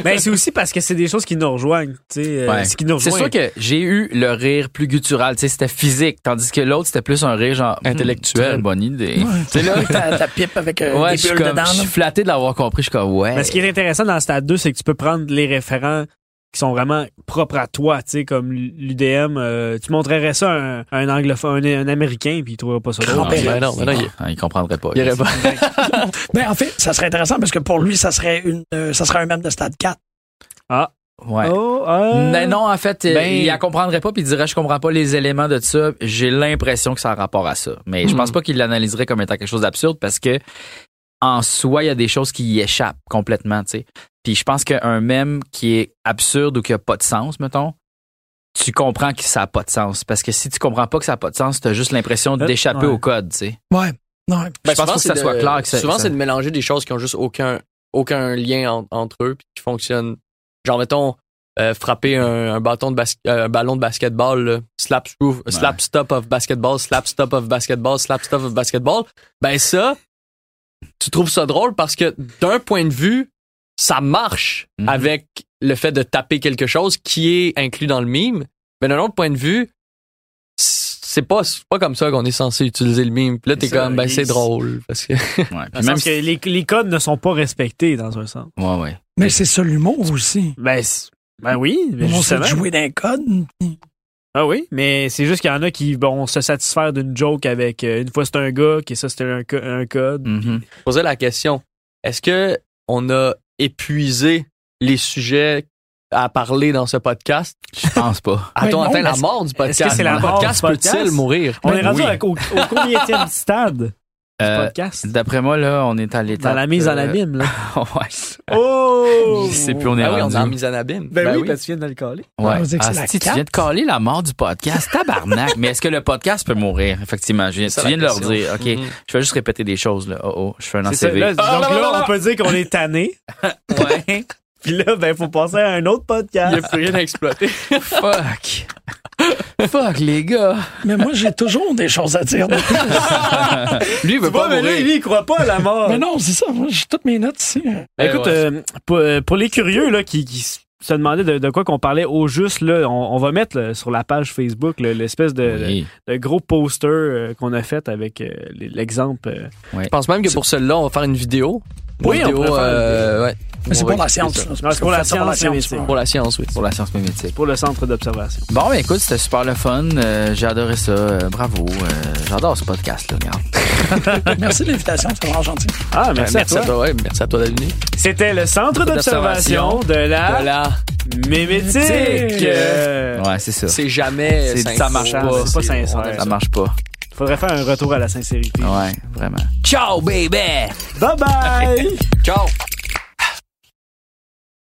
Speaker 5: Mais c'est aussi parce que c'est des choses qui nous rejoignent. Tu sais, euh,
Speaker 4: Ouais. C'est sûr que j'ai eu le rire plus guttural, tu sais, c'était physique, tandis que l'autre c'était plus un rire genre
Speaker 6: Intellectuel.
Speaker 4: très bonne idée.
Speaker 7: Ouais, tu sais, là, ta, ta pipe avec euh,
Speaker 4: Ouais,
Speaker 7: des
Speaker 4: je suis
Speaker 7: bulles
Speaker 4: comme,
Speaker 7: dedans.
Speaker 4: je suis flatté de l'avoir compris. Je suis comme, ouais.
Speaker 5: Mais ce qui est intéressant dans le stade 2, c'est que tu peux prendre les référents qui sont vraiment propres à toi, tu sais, comme l'UDM. euh, tu montrerais ça à un, à un anglophone, un, un américain, puis il trouverait pas ça drôle.
Speaker 7: Grand-père.
Speaker 6: Ben non, ben non, il-
Speaker 4: Ah, il comprendrait pas.
Speaker 6: il y aurait pas.
Speaker 7: Ben, en fait, ça serait intéressant parce que pour lui, ça serait une, euh, ça serait un même de stade 4.
Speaker 4: Ouais.
Speaker 5: Oh, euh,
Speaker 4: Mais non, en fait, euh,
Speaker 6: Ben-
Speaker 4: il la comprendrait pas puis il dirait je comprends pas les éléments de ça. J'ai l'impression que ça a rapport à ça. Mais je
Speaker 6: Hmm.
Speaker 4: pense pas qu'il l'analyserait comme étant quelque chose d'absurde parce que en soi, il y a des choses qui y échappent complètement, tu sais. Puis je pense qu'un mème qui est absurde ou qui a pas de sens, mettons, tu comprends que ça a pas de sens. Parce que si tu comprends pas que ça a pas de sens, t'as juste l'impression
Speaker 5: Euh,
Speaker 4: d'échapper
Speaker 5: ouais.
Speaker 4: au code, tu sais.
Speaker 7: Ouais. Non,
Speaker 6: Ben,
Speaker 4: Je pense que
Speaker 6: c'est
Speaker 4: ça soit
Speaker 6: de-
Speaker 4: clair que ça-
Speaker 6: Souvent, c'est de mélanger des choses qui ont juste aucun, aucun lien en- entre eux puis qui fonctionnent. Genre, mettons, euh, frapper un, un bâton de bas- euh, un ballon de basketball, là. slap, stop- slap stop of basketball, slap stop of basketball, slap stop of basketball. Ben ça, tu trouves ça drôle parce que d'un point de vue, ça marche
Speaker 4: Mhm.
Speaker 6: avec le fait de taper quelque chose qui est inclus dans le mime. Mais d'un autre point de vue, c'est pas, pas comme ça qu'on est censé utiliser le mime. Puis là, t'es comme, ben c'est drôle. Parce que
Speaker 4: Ouais. Puis même
Speaker 5: que les, les codes ne sont pas respectés dans un sens.
Speaker 4: Ouais, ouais.
Speaker 7: mais c'est ça l'humour aussi.
Speaker 5: Ben, ben oui, mais
Speaker 7: On sait jouer d'un code.
Speaker 5: Ah oui, mais c'est juste qu'il y en a qui vont se satisfaire d'une joke avec euh, une fois c'est un gars, qui ça c'était un, co- un code.
Speaker 4: Mhm.
Speaker 6: poser la question est-ce que on a épuisé les sujets à parler dans ce podcast?
Speaker 4: Je pense pas.
Speaker 6: A-t-on atteint la mort du podcast
Speaker 5: est-ce que c'est la
Speaker 6: Le
Speaker 5: mort
Speaker 6: podcast
Speaker 5: du podcast?
Speaker 6: peut-il mourir?
Speaker 5: On
Speaker 4: Ben
Speaker 5: est rendu
Speaker 4: oui.
Speaker 5: avec- au, au combienième stade?
Speaker 4: Euh,
Speaker 5: podcast?
Speaker 4: D'après moi, là, on est à l'état.
Speaker 5: Dans la mise en abîme, là.
Speaker 4: ouais.
Speaker 5: Oh!
Speaker 4: Je sais plus on est
Speaker 6: Ah oui, on est en mise en abîme.
Speaker 5: Ben, oui, parce que tu viens de le caler.
Speaker 4: Ouais. Ah,
Speaker 7: la
Speaker 4: si, tu viens de caler la mort du podcast. Tabarnak. Mais est-ce que le podcast peut mourir? Effectivement. Je viens- tu viens de leur dire. OK.
Speaker 6: Mhm.
Speaker 4: Je vais juste répéter des choses, là. Oh, oh. Je fais un ACV.
Speaker 5: là, donc là, on peut dire qu'on est tanné.
Speaker 4: ouais.
Speaker 5: Puis là, ben, faut passer à un autre
Speaker 6: Il
Speaker 5: podcast.
Speaker 6: n'y a plus rien à exploiter.
Speaker 4: Fuck. Fuck, les gars.
Speaker 7: Mais moi, j'ai toujours des choses à dire.
Speaker 6: Lui, il veut pas
Speaker 5: mais là, lui, il croit pas à la mort.
Speaker 7: mais non, c'est ça. Moi, j'ai toutes mes notes ici.
Speaker 5: Ben,
Speaker 6: Ben
Speaker 5: écoute,
Speaker 6: ouais.
Speaker 5: euh, pour, euh, pour les curieux là, qui, se demandaient de, de quoi qu'on parlait au juste, là, on, on va mettre là, sur la page Facebook là, l'espèce de,
Speaker 4: Oui.
Speaker 5: de gros poster euh, qu'on a fait avec euh, l'exemple. euh.
Speaker 6: Je pense même que pour celui-là, on va faire une vidéo.
Speaker 5: Oui, on
Speaker 6: vidéo,
Speaker 5: pourrait faire une
Speaker 6: euh, ouais.
Speaker 7: Mais c'est pour la science.
Speaker 5: c'est pour la science.
Speaker 6: Pour la science, oui.
Speaker 4: Pour la science mimétique.
Speaker 5: pour le centre d'observation.
Speaker 4: Bon, ben écoute, c'était super le fun. Euh, J'ai adoré ça. Euh, bravo. Euh, J'adore ce podcast-là, regarde.
Speaker 7: Merci de l'invitation, c'est vraiment gentil.
Speaker 5: Ah, merci,
Speaker 6: Merci
Speaker 5: à
Speaker 6: à
Speaker 5: toi.
Speaker 6: ouais, merci à toi d'être venu.
Speaker 5: C'était le centre d'observation de la...
Speaker 6: Voilà.
Speaker 5: Mémétique!
Speaker 4: Mémétique! Ouais, c'est ça.
Speaker 6: C'est jamais
Speaker 4: C'est- ça marche pas.
Speaker 5: C'est pas sincère.
Speaker 4: Ça marche pas.
Speaker 5: Faudrait faire un retour à la sincérité.
Speaker 4: Ouais, vraiment. Ciao, baby!
Speaker 5: Bye bye!
Speaker 6: Ciao!